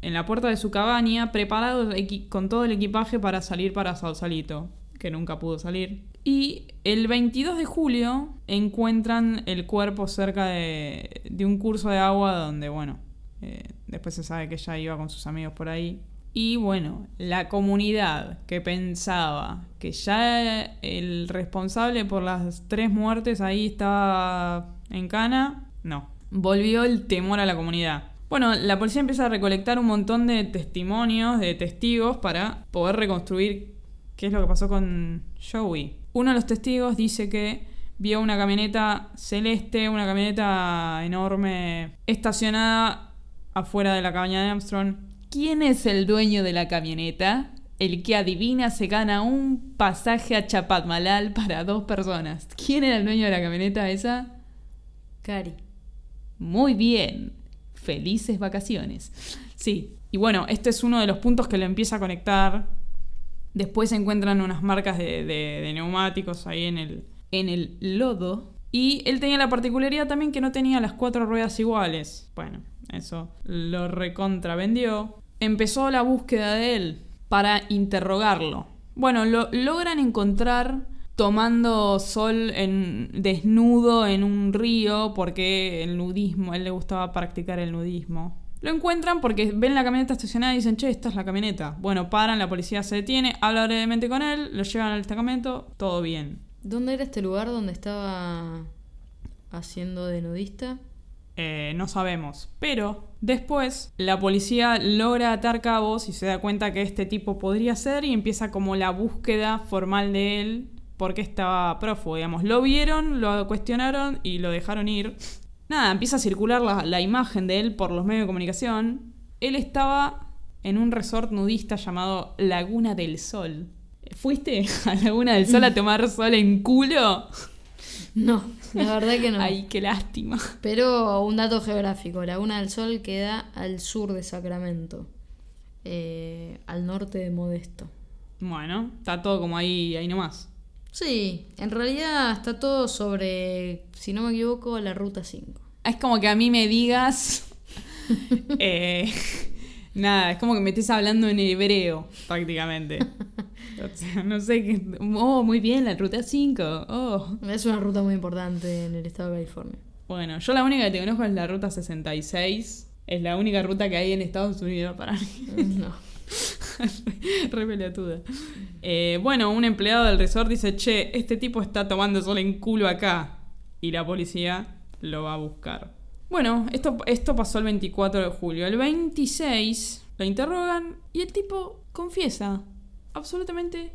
en la puerta de su cabaña, preparado con todo el equipaje para salir para Sausalito, que nunca pudo salir. Y el 22 de julio encuentran el cuerpo cerca de, de un curso de agua donde, bueno, eh, después se sabe que ella iba con sus amigos por ahí. Y bueno, la comunidad que pensaba que ya el responsable por las tres muertes ahí estaba en cana, no. Volvió el temor a la comunidad. Bueno, la policía empieza a recolectar un montón de testimonios, de testigos, para poder reconstruir qué es lo que pasó con Joey. Uno de los testigos dice que vio una camioneta celeste, una camioneta enorme, estacionada afuera de la cabaña de Armstrong. ¿Quién es el dueño de la camioneta? El que adivina se gana un pasaje a Chapatmalal para dos personas. ¿Quién era el dueño de la camioneta esa?
Cari.
Muy bien. Felices vacaciones. Sí. Y bueno, este es uno de los puntos que lo empieza a conectar. Después se encuentran unas marcas de, neumáticos ahí en el, en el lodo. Y él tenía la particularidad también que no tenía las cuatro ruedas iguales. Bueno, eso lo recontravendió. Empezó la búsqueda de él para interrogarlo. Bueno, lo logran encontrar tomando sol en, desnudo en un río porque el nudismo, a él le gustaba practicar el nudismo. Lo encuentran porque ven la camioneta estacionada y dicen, che, esta es la camioneta. Bueno, paran, la policía se detiene, habla brevemente con él, lo llevan al destacamento, todo bien.
¿Dónde era este lugar donde estaba haciendo de nudista?
Eh, no sabemos. Pero Después, la policía logra atar cabos y se da cuenta que este tipo podría ser y empieza como la búsqueda formal de él porque estaba prófugo, digamos. Lo vieron, lo cuestionaron y lo dejaron ir. Nada, empieza a circular la, la imagen de él por los medios de comunicación. Él estaba en un resort nudista llamado Laguna del Sol. ¿Fuiste a Laguna del Sol a tomar sol en culo?
No, la verdad que no.
Ay, qué lástima.
Pero un dato geográfico, Laguna del Sol queda al sur de Sacramento, eh, al norte de Modesto.
Bueno, está todo como ahí, ahí nomás.
Sí, en realidad está todo sobre, si no me equivoco, la Ruta 5.
Es como que a mí me digas... eh, nada, es como que me estés hablando en hebreo, prácticamente. O sea, no sé qué... Oh, muy bien, la Ruta 5. Oh.
Es una ruta muy importante en el estado de California.
Bueno, yo la única que te conozco es la Ruta 66. Es la única ruta que hay en Estados Unidos para mí.
No.
Re. Eh, bueno, un empleado del resort dice, che, este tipo está tomando sol en culo acá. Y la policía lo va a buscar. Bueno, esto, esto pasó el 24 de julio. El 26 lo interrogan y el tipo confiesa absolutamente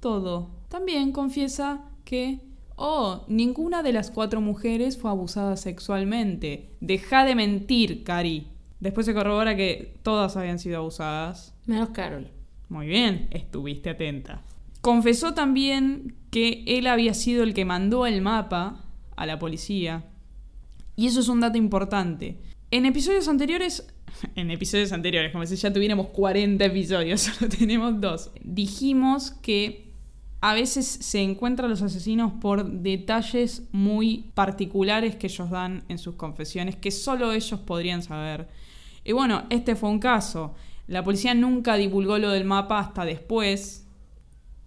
todo. También confiesa que, oh, ninguna de las cuatro mujeres fue abusada sexualmente. Deja de mentir, Cari. Después se corrobora que todas habían sido abusadas.
Menos Carol.
Muy bien, estuviste atenta. Confesó también que él había sido el que mandó el mapa a la policía. Y eso es un dato importante. En episodios anteriores, en episodios anteriores, como si ya tuviéramos 40 episodios, solo tenemos dos, dijimos que a veces se encuentran los asesinos por detalles muy particulares que ellos dan en sus confesiones, que solo ellos podrían saber. Y bueno, este fue un caso. La policía nunca divulgó lo del mapa hasta después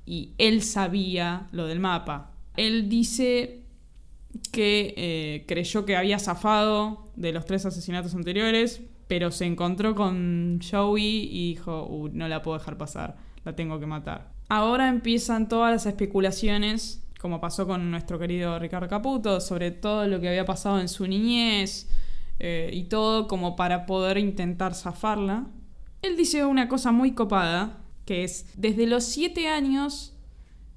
y él sabía lo del mapa. Él dice que eh, creyó que había zafado de los tres asesinatos anteriores, pero se encontró con Joey y dijo, "Uh, no la puedo dejar pasar, la tengo que matar. Ahora empiezan todas las especulaciones, como pasó con nuestro querido Ricardo Caputo, sobre todo lo que había pasado en su niñez eh, y todo como para poder intentar zafarla. Él dice una cosa muy copada, que es, desde los siete años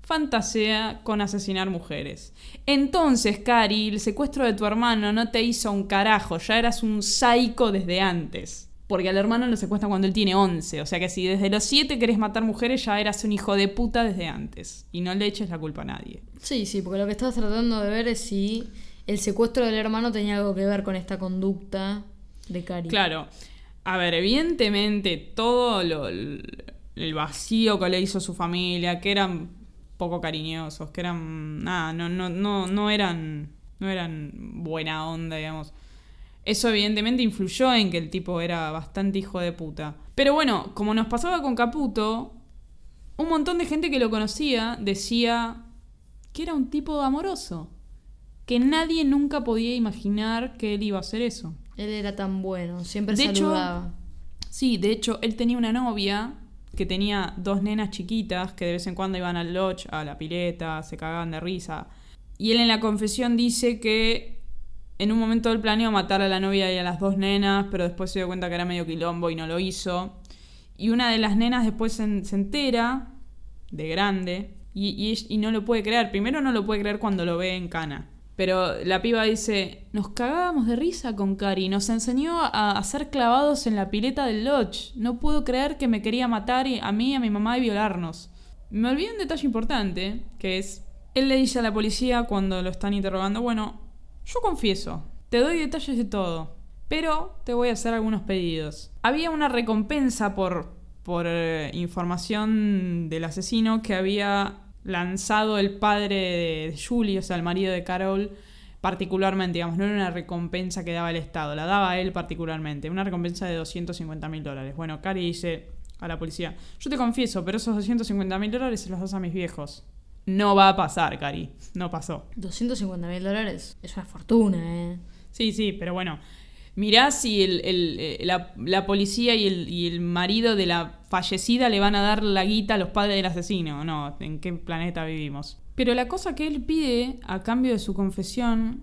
fantasea con asesinar mujeres. Entonces, Cari, el secuestro de tu hermano no te hizo un carajo, ya eras un psycho desde antes. Porque al hermano lo secuestran cuando él tiene 11. O sea que si desde los 7 querés matar mujeres, ya eras un hijo de puta desde antes. Y no le eches la culpa a nadie.
Sí, sí, porque lo que estás tratando de ver es si el secuestro del hermano tenía algo que ver con esta conducta de Cari.
Claro. A ver, evidentemente todo lo- el vacío que le hizo su familia, que eran poco cariñosos, que eran nada, no no no no eran no eran buena onda, digamos. Eso evidentemente influyó en que el tipo era bastante hijo de puta. Pero bueno, como nos pasaba con Caputo, un montón de gente que lo conocía decía que era un tipo amoroso, que nadie nunca podía imaginar que él iba a hacer eso.
Él era tan bueno, siempre
De hecho,
saludaba.
Sí, de hecho, él tenía una novia que tenía dos nenas chiquitas que de vez en cuando iban al lodge, a la pileta, se cagaban de risa. Y él en la confesión dice que en un momento él planeó matar a la novia y a las dos nenas, pero después se dio cuenta que era medio quilombo y no lo hizo. Y una de las nenas después se, se entera, de grande, y, y no lo puede creer. Primero no lo puede creer cuando lo ve en cana. Pero la piba dice, nos cagábamos de risa con Cari, nos enseñó a hacer clavados en la pileta del lodge. No puedo creer que me quería matar a mí a mi mamá y violarnos. Me olvidé un detalle importante, que es, él le dice a la policía cuando lo están interrogando, bueno, yo confieso, te doy detalles de todo, pero te voy a hacer algunos pedidos. Había una recompensa por, por eh, información del asesino que había lanzado el padre de, Julie, o sea, el marido de Carol, particularmente, digamos, no era una recompensa que daba el Estado, la daba él particularmente, una recompensa de 250 mil dólares. Bueno, Cari dice a la policía, yo te confieso, pero esos 250 mil dólares se los das a mis viejos. No va a pasar, Cari, no pasó.
250 mil dólares. Es una fortuna, ¿eh?
Sí, sí, pero bueno. Mirá si eh, la, policía y el, marido de la fallecida le van a dar la guita a los padres del asesino. No, ¿en qué planeta vivimos? Pero la cosa que él pide a cambio de su confesión,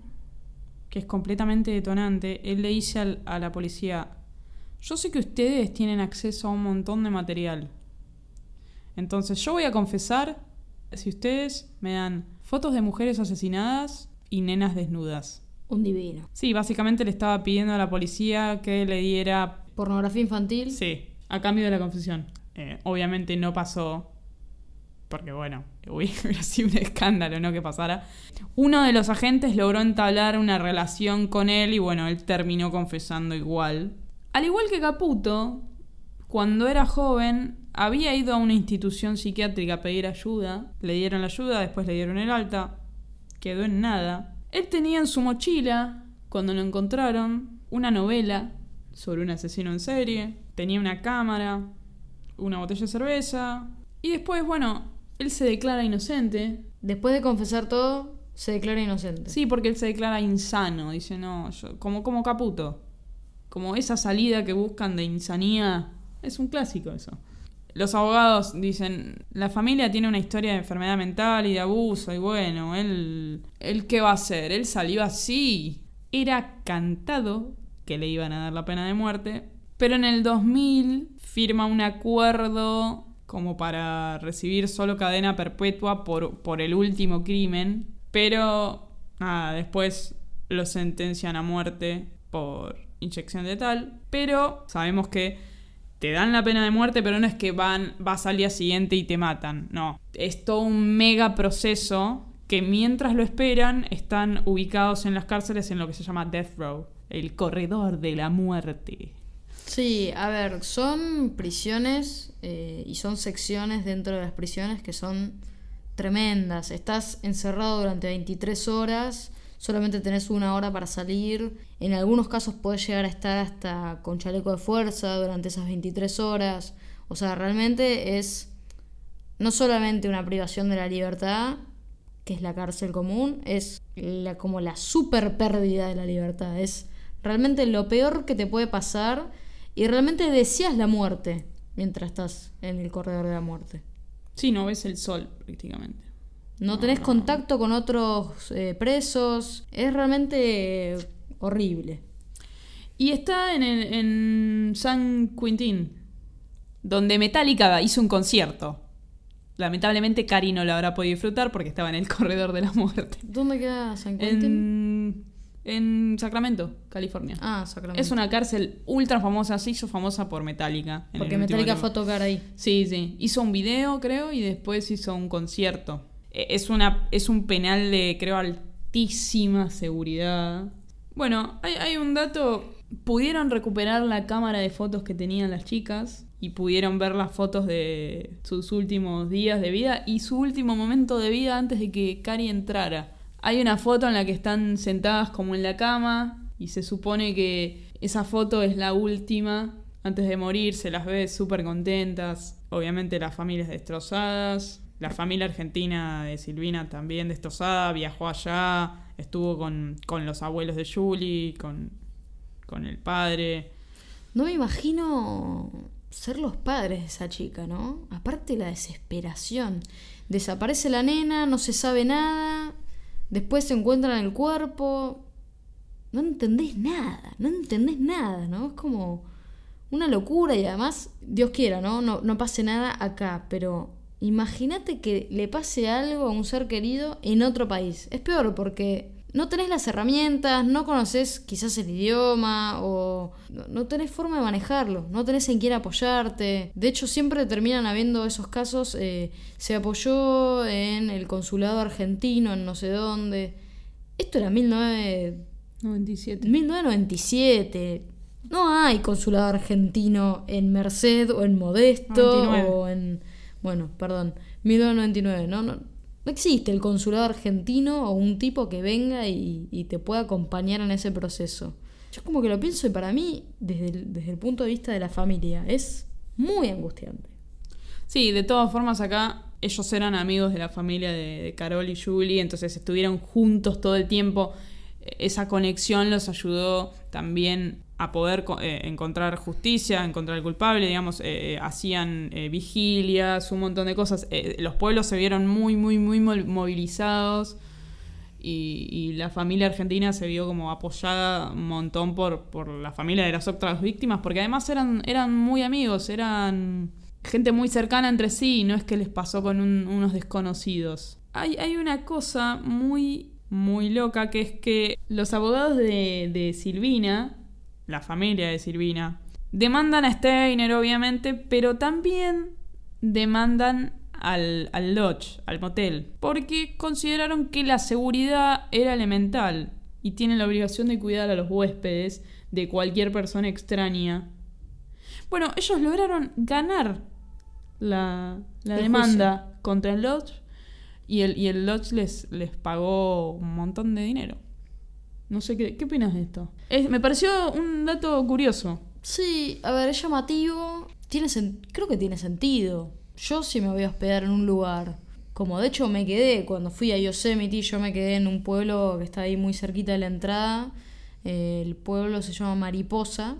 que es completamente detonante, él le dice a la policía, yo sé que ustedes tienen acceso a un montón de material. Entonces yo voy a confesar si ustedes me dan fotos de mujeres asesinadas y nenas desnudas.
Un divino.
Sí, básicamente le estaba pidiendo a la policía que le diera...
Pornografía infantil.
Sí, a cambio de la confesión. Eh, obviamente no pasó, porque bueno, hubiera sido un escándalo, ¿no? Que pasara. Uno de los agentes logró entablar una relación con él y bueno, él terminó confesando igual. Al igual que Caputo, cuando era joven, había ido a una institución psiquiátrica a pedir ayuda. Le dieron la ayuda, después le dieron el alta. Quedó en nada. Él tenía en su mochila, cuando lo encontraron, una novela sobre un asesino en serie. Tenía una cámara, una botella de cerveza. Y después, bueno, él se declara inocente.
Después de confesar todo, se declara inocente.
Sí, porque él se declara insano. Dice, no, yo, como, como Caputo. Como esa salida que buscan de insanía. Es un clásico eso. Los abogados dicen, la familia tiene una historia de enfermedad mental y de abuso, y bueno, él, él qué va a hacer, él salió así. Era cantado que le iban a dar la pena de muerte, pero en el 2000 firma un acuerdo como para recibir solo cadena perpetua por, por el último crimen, pero nada, después lo sentencian a muerte por inyección de tal, pero sabemos que te dan la pena de muerte, pero no es que van, vas al día siguiente y te matan. No. Es todo un mega proceso que mientras lo esperan están ubicados en las cárceles en lo que se llama Death Row, el corredor de la muerte.
Sí, a ver, son prisiones eh, y son secciones dentro de las prisiones que son tremendas. Estás encerrado durante 23 horas solamente tenés una hora para salir. En algunos casos podés llegar a estar hasta con chaleco de fuerza durante esas 23 horas. O sea, realmente es no solamente una privación de la libertad, que es la cárcel común, es la, como la super pérdida de la libertad. Es realmente lo peor que te puede pasar y realmente deseas la muerte mientras estás en el corredor de la muerte.
Sí, no ves el sol prácticamente.
No, tenés contacto con otros eh, presos. Es realmente horrible.
Y está en, en San Quintín, donde Metallica hizo un concierto. Lamentablemente Cari no lo habrá podido disfrutar porque estaba en el corredor de la muerte.
¿Dónde queda San Quintín?
En, Sacramento, California.
Ah, Sacramento.
Es una cárcel ultra famosa, se hizo famosa por Metallica.
Porque Metallica fue a tocar ahí.
Sí, sí. Hizo un video, creo, y después hizo un concierto. Eh, es, una, es un penal de, creo, altísima seguridad. Bueno, hay, hay un dato. Pudieron recuperar la cámara de fotos que tenían las chicas y pudieron ver las fotos de sus últimos días de vida y su último momento de vida antes de que Cari entrara. Hay una foto en la que están sentadas como en la cama y se supone que esa foto es la última. Antes de morir se las ve súper contentas. Obviamente las familias destrozadas. La familia argentina de Silvina también destrozada, viajó allá, estuvo con, los abuelos de Julie, con, con el padre.
No me imagino ser los padres de esa chica, ¿no? Aparte la desesperación. Desaparece la nena, no se sabe nada, después se encuentran el cuerpo. No entendés nada, no entendés nada, ¿no? Es como una locura y además, Dios quiera, ¿no? No, no pase nada acá, pero Imagínate que le pase algo a un ser querido en otro país. Es peor porque no tenés las herramientas, no conoces quizás el idioma o no, tenés forma de manejarlo, no tenés en quién apoyarte. De hecho, siempre terminan habiendo esos casos. Eh, se apoyó en el consulado argentino, en no sé dónde. Esto era 1997. 1997. No hay consulado argentino en Merced o en Modesto o en bueno, perdón, 1999, ¿no? ¿no? Existe el consulado argentino o un tipo que venga y, te pueda acompañar en ese proceso. Yo como que lo pienso y para mí, desde el, desde el punto de vista de la familia, es muy angustiante.
Sí, de todas formas acá ellos eran amigos de la familia de, de Carol y Julie, entonces estuvieron juntos todo el tiempo. Esa conexión los ayudó también a poder eh, encontrar justicia, encontrar el culpable, digamos, eh, eh, hacían vigilias, un montón de cosas. los pueblos se vieron muy, muy, muy movilizados y, y la familia argentina se vio como apoyada un montón por, por la familia de las otras víctimas, porque además eran, eran muy amigos, eran gente muy cercana entre sí, no es que les pasó con un- unos desconocidos. Hay, hay una cosa muy, muy loca que es que los abogados de, de Silvina, la familia de Silvina, demandan a Steiner, obviamente, pero también demandan al, al lodge, al motel, porque consideraron que la seguridad era elemental y tienen la obligación de cuidar a los huéspedes de cualquier persona extraña. Bueno, ellos lograron ganar la, la demanda contra el lodge y el, y el lodge les, les pagó un montón de dinero. No sé qué, ¿qué opinas de esto? Es- me pareció un dato curioso.
Sí, a ver, es llamativo. Tiene sen- creo que tiene sentido. Yo sí me voy a hospedar en un lugar. Como de hecho me quedé cuando fui a Yosemite, yo me quedé en un pueblo que está ahí muy cerquita de la entrada. Eh, el pueblo se llama Mariposa.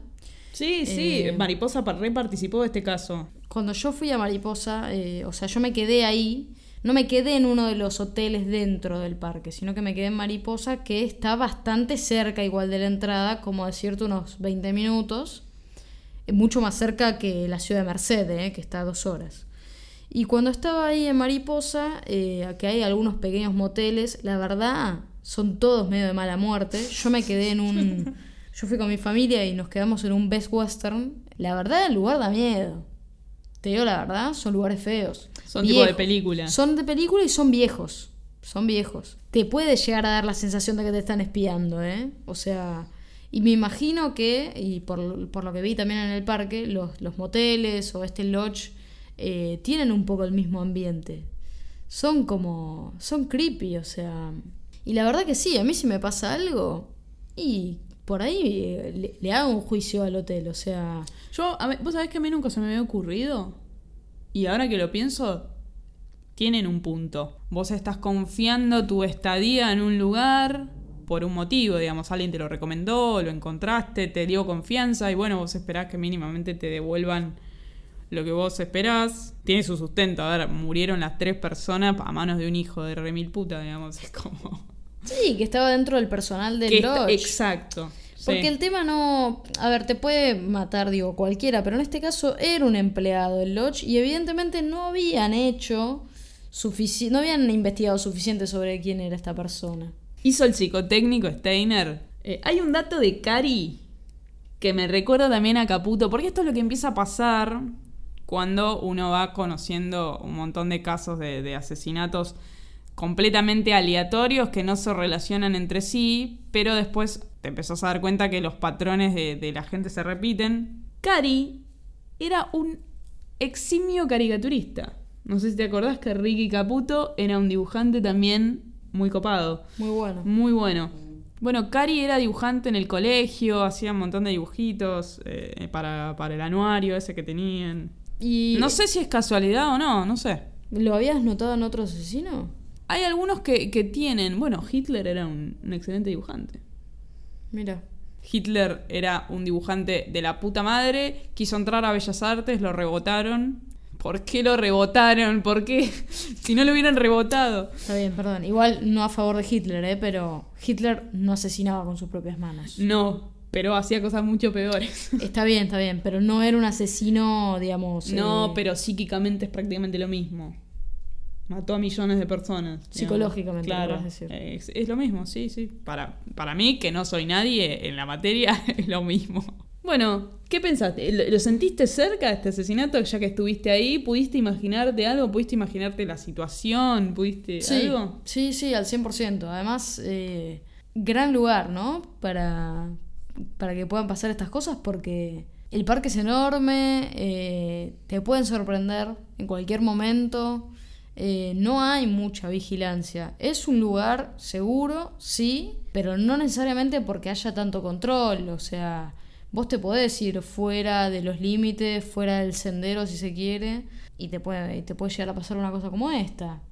Sí, sí,
Eh,
Mariposa re participó de este caso.
Cuando yo fui a Mariposa, eh, o sea, yo me quedé ahí. No me quedé en uno de los hoteles dentro del parque, sino que me quedé en Mariposa, que está bastante cerca igual de la entrada, como decirte unos 20 minutos. Eh, Mucho más cerca que la ciudad de Merced, eh, que está a dos horas. Y cuando estaba ahí en Mariposa, eh, que hay algunos pequeños moteles, la verdad son todos medio de mala muerte. Yo me quedé en un... Yo fui con mi familia y nos quedamos en un Best Western. La verdad el lugar da miedo. Te digo la verdad, son lugares feos.
Son tipo de película.
Son de película y son viejos. Son viejos. Te puede llegar a dar la sensación de que te están espiando, ¿eh? O sea, y me imagino que, y por, por lo que vi también en el parque, los, los moteles o este lodge eh, tienen un poco el mismo ambiente. Son como. son creepy, o sea. Y la verdad que sí, a mí si me pasa algo, y por ahí eh, le, hago un juicio al hotel, o sea.
Yo, a vos sabés que a mí nunca se me había ocurrido. Y ahora que lo pienso, tienen un punto. Vos estás confiando tu estadía en un lugar por un motivo, digamos, alguien te lo recomendó, lo encontraste, te dio confianza y bueno, vos esperás que mínimamente te devuelvan lo que vos esperás. Tiene su sustento, a ver, murieron las tres personas a manos de un hijo de remil puta, digamos, es como...
Sí, que estaba dentro del personal del
que está-
lodge.
exacto. sí.
Porque el tema no. A ver, te puede matar, digo, cualquiera, pero en este caso era un empleado del Lodge y evidentemente no habían hecho suficiente. No habían investigado suficiente sobre quién era esta persona.
Hizo el psicotécnico Steiner. Eh, hay un dato de Cari que me recuerda también a Caputo, porque esto es lo que empieza a pasar cuando uno va conociendo un montón de casos de, de asesinatos completamente aleatorios que no se relacionan entre sí, pero después te empezás a dar cuenta que los patrones de, de la gente se repiten. Cari era un eximio caricaturista. No sé si te acordás que Ricky Caputo era un dibujante también muy copado.
Muy bueno.
Muy bueno. Bueno, Cari era dibujante en el colegio, hacía un montón de dibujitos eh, para, para el anuario ese que tenían.
Y.
No sé si es casualidad o no, no sé.
¿Lo habías notado en otro asesino?
Hay algunos que, que tienen. Bueno, Hitler era un, un excelente dibujante.
Mira.
Hitler era un dibujante de la puta madre, quiso entrar a Bellas Artes, lo rebotaron. ¿Por qué lo rebotaron? ¿Por qué? si no lo hubieran rebotado.
Está bien, perdón. Igual no a favor de Hitler, ¿eh? Pero Hitler no asesinaba con sus propias manos.
No, pero hacía cosas mucho peores.
Está bien, está bien, pero no era un asesino, digamos.
No,
eh,
pero psíquicamente es prácticamente lo mismo. Mató a millones de personas.
Psicológicamente,
claro.
decir.
Es, es lo mismo, sí, sí. Para, para mí, que no soy nadie en la materia, es lo mismo. Bueno, ¿qué pensaste? ¿Lo, lo sentiste cerca de este asesinato ya que estuviste ahí? ¿Pudiste imaginarte algo? ¿Pudiste imaginarte la situación? ¿Pudiste
Sí,
algo?
sí, sí, al 100%. Además, eh, gran lugar, ¿no? Para, para que puedan pasar estas cosas porque el parque es enorme, eh, te pueden sorprender en cualquier momento, eh, no hay mucha vigilancia. Es un lugar seguro, sí, pero no necesariamente porque haya tanto control, o sea... Vos te podés ir fuera de los límites, fuera del sendero si se quiere, y te puede, y te puede llegar a pasar una cosa como esta.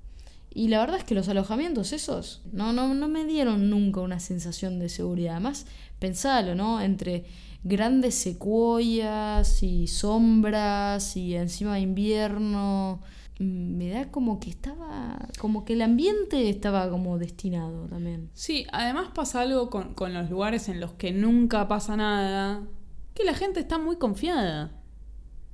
Y la verdad es que los alojamientos esos no, no, no me dieron nunca una sensación de seguridad. Además, pensalo, ¿no? Entre grandes secuoyas y sombras y encima de invierno. Mm, me da como que estaba, como que el ambiente estaba como destinado también.
Sí, además pasa algo con, con los lugares en los que nunca pasa nada, que la gente está muy confiada.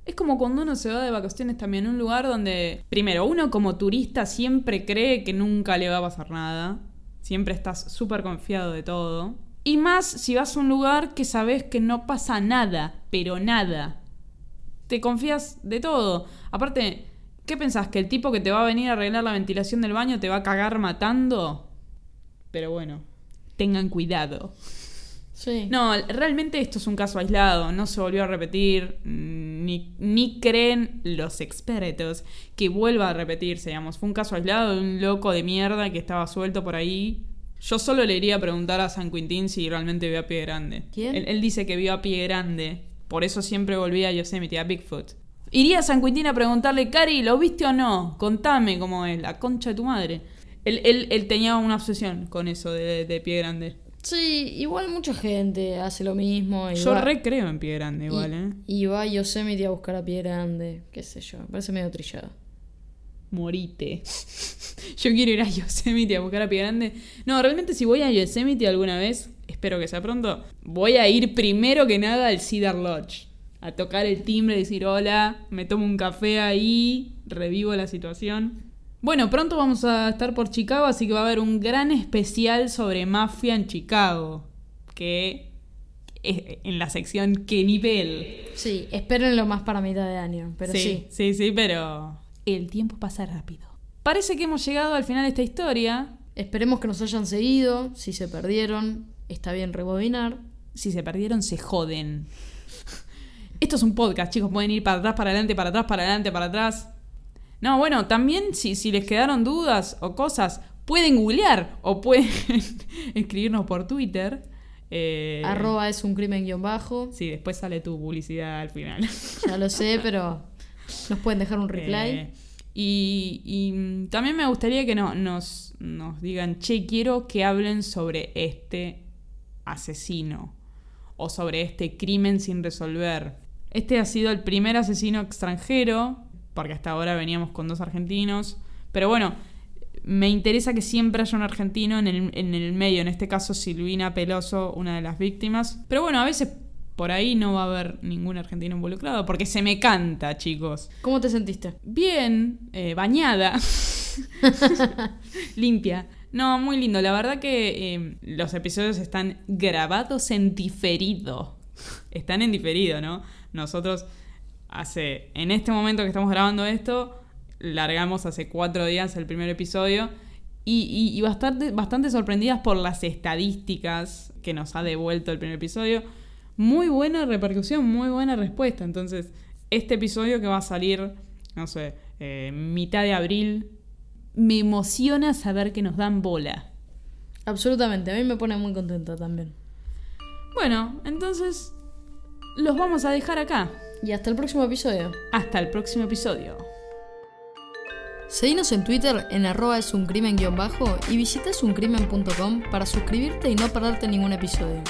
Es como cuando uno se va de vacaciones también a un lugar donde, primero, uno como turista siempre cree que nunca le va a pasar nada. Siempre estás súper confiado de todo. Y más si vas a un lugar que sabes que no pasa nada, pero nada. Te confías de todo. Aparte, ¿qué pensás? ¿Que el tipo que te va a venir a arreglar la ventilación del baño te va a cagar matando? Pero bueno, tengan cuidado.
Sí.
No, realmente esto es un caso aislado, no se volvió a repetir, mm, ni, ni creen los expertos que vuelva a repetirse, digamos. Fue un caso aislado de un loco de mierda que estaba suelto por ahí. Yo solo le iría a preguntar a San Quintín si realmente vio a Pie Grande.
¿Quién?
Él, él dice que vio a Pie Grande, por eso siempre volvía a Yosemite, a Bigfoot. Iría a San Quintín a preguntarle, Cari, ¿lo viste o no? Contame cómo es, la concha de tu madre. Él, él, él tenía una obsesión con eso de, de Pie Grande.
Sí, igual mucha gente hace lo mismo. Y
Yo
va,
re creo en Pie Grande
y-
igual, ¿eh?
Y va a Yosemite a buscar a Pie Grande, qué sé yo, me parece medio trillado.
Morite. Yo quiero ir a Yosemite a buscar a Pie Grande. No, realmente si voy a Yosemite alguna vez, espero que sea pronto, voy a ir primero que nada al Cedar Lodge. A tocar el timbre, decir hola, me tomo un café ahí, revivo la situación. Bueno, pronto vamos a estar por Chicago, así que va a haber un gran especial sobre mafia en Chicago. Que es en la sección ¿Qué nivel?
Sí, espérenlo más para mitad de año, pero sí.
sí, sí, sí, pero el tiempo pasa rápido. Parece que hemos llegado al final de esta historia.
Esperemos que nos hayan seguido, si se perdieron, está bien rebobinar.
Si se perdieron, se joden. Esto es un podcast, chicos. Pueden ir para atrás, para adelante, para atrás, para adelante, para atrás. No, bueno, también si, si les quedaron dudas o cosas, pueden googlear o pueden escribirnos por Twitter. Eh,
Arroba es un crimen guion bajo.
Sí, después sale tu publicidad al final.
Ya lo sé, pero nos pueden dejar un reply.
Eh, y, y, mm, también me gustaría que no, nos, nos digan, che, quiero que hablen sobre este asesino o sobre este crimen sin resolver. Este ha sido el primer asesino extranjero, porque hasta ahora veníamos con dos argentinos, pero bueno, me interesa que siempre haya un argentino en el, en el medio, en este caso Silvina Peloso, una de las víctimas. Pero bueno, a veces por ahí no va a haber ningún argentino involucrado, porque se me canta, chicos.
¿Cómo te sentiste?
Bien, eh, bañada, limpia. No, muy lindo. La verdad que eh, los episodios están grabados en diferido. Están en diferido, ¿no? Nosotros hace, en este momento que estamos grabando esto, largamos hace cuatro días el primer episodio y, y- y bastante, bastante sorprendidas por las estadísticas que nos ha devuelto el primer episodio. Muy buena repercusión, muy buena respuesta. Entonces, este episodio que va a salir, no sé, eh, mitad de abril, me emociona saber que nos dan bola.
Absolutamente, a mí me pone muy contenta también.
Bueno, entonces los vamos a dejar acá.
Y hasta el próximo episodio.
Hasta el próximo episodio.
Seguinos en Twitter en arroba es un crimen bajo y visita esuncrimen.com para suscribirte y no perderte ningún episodio.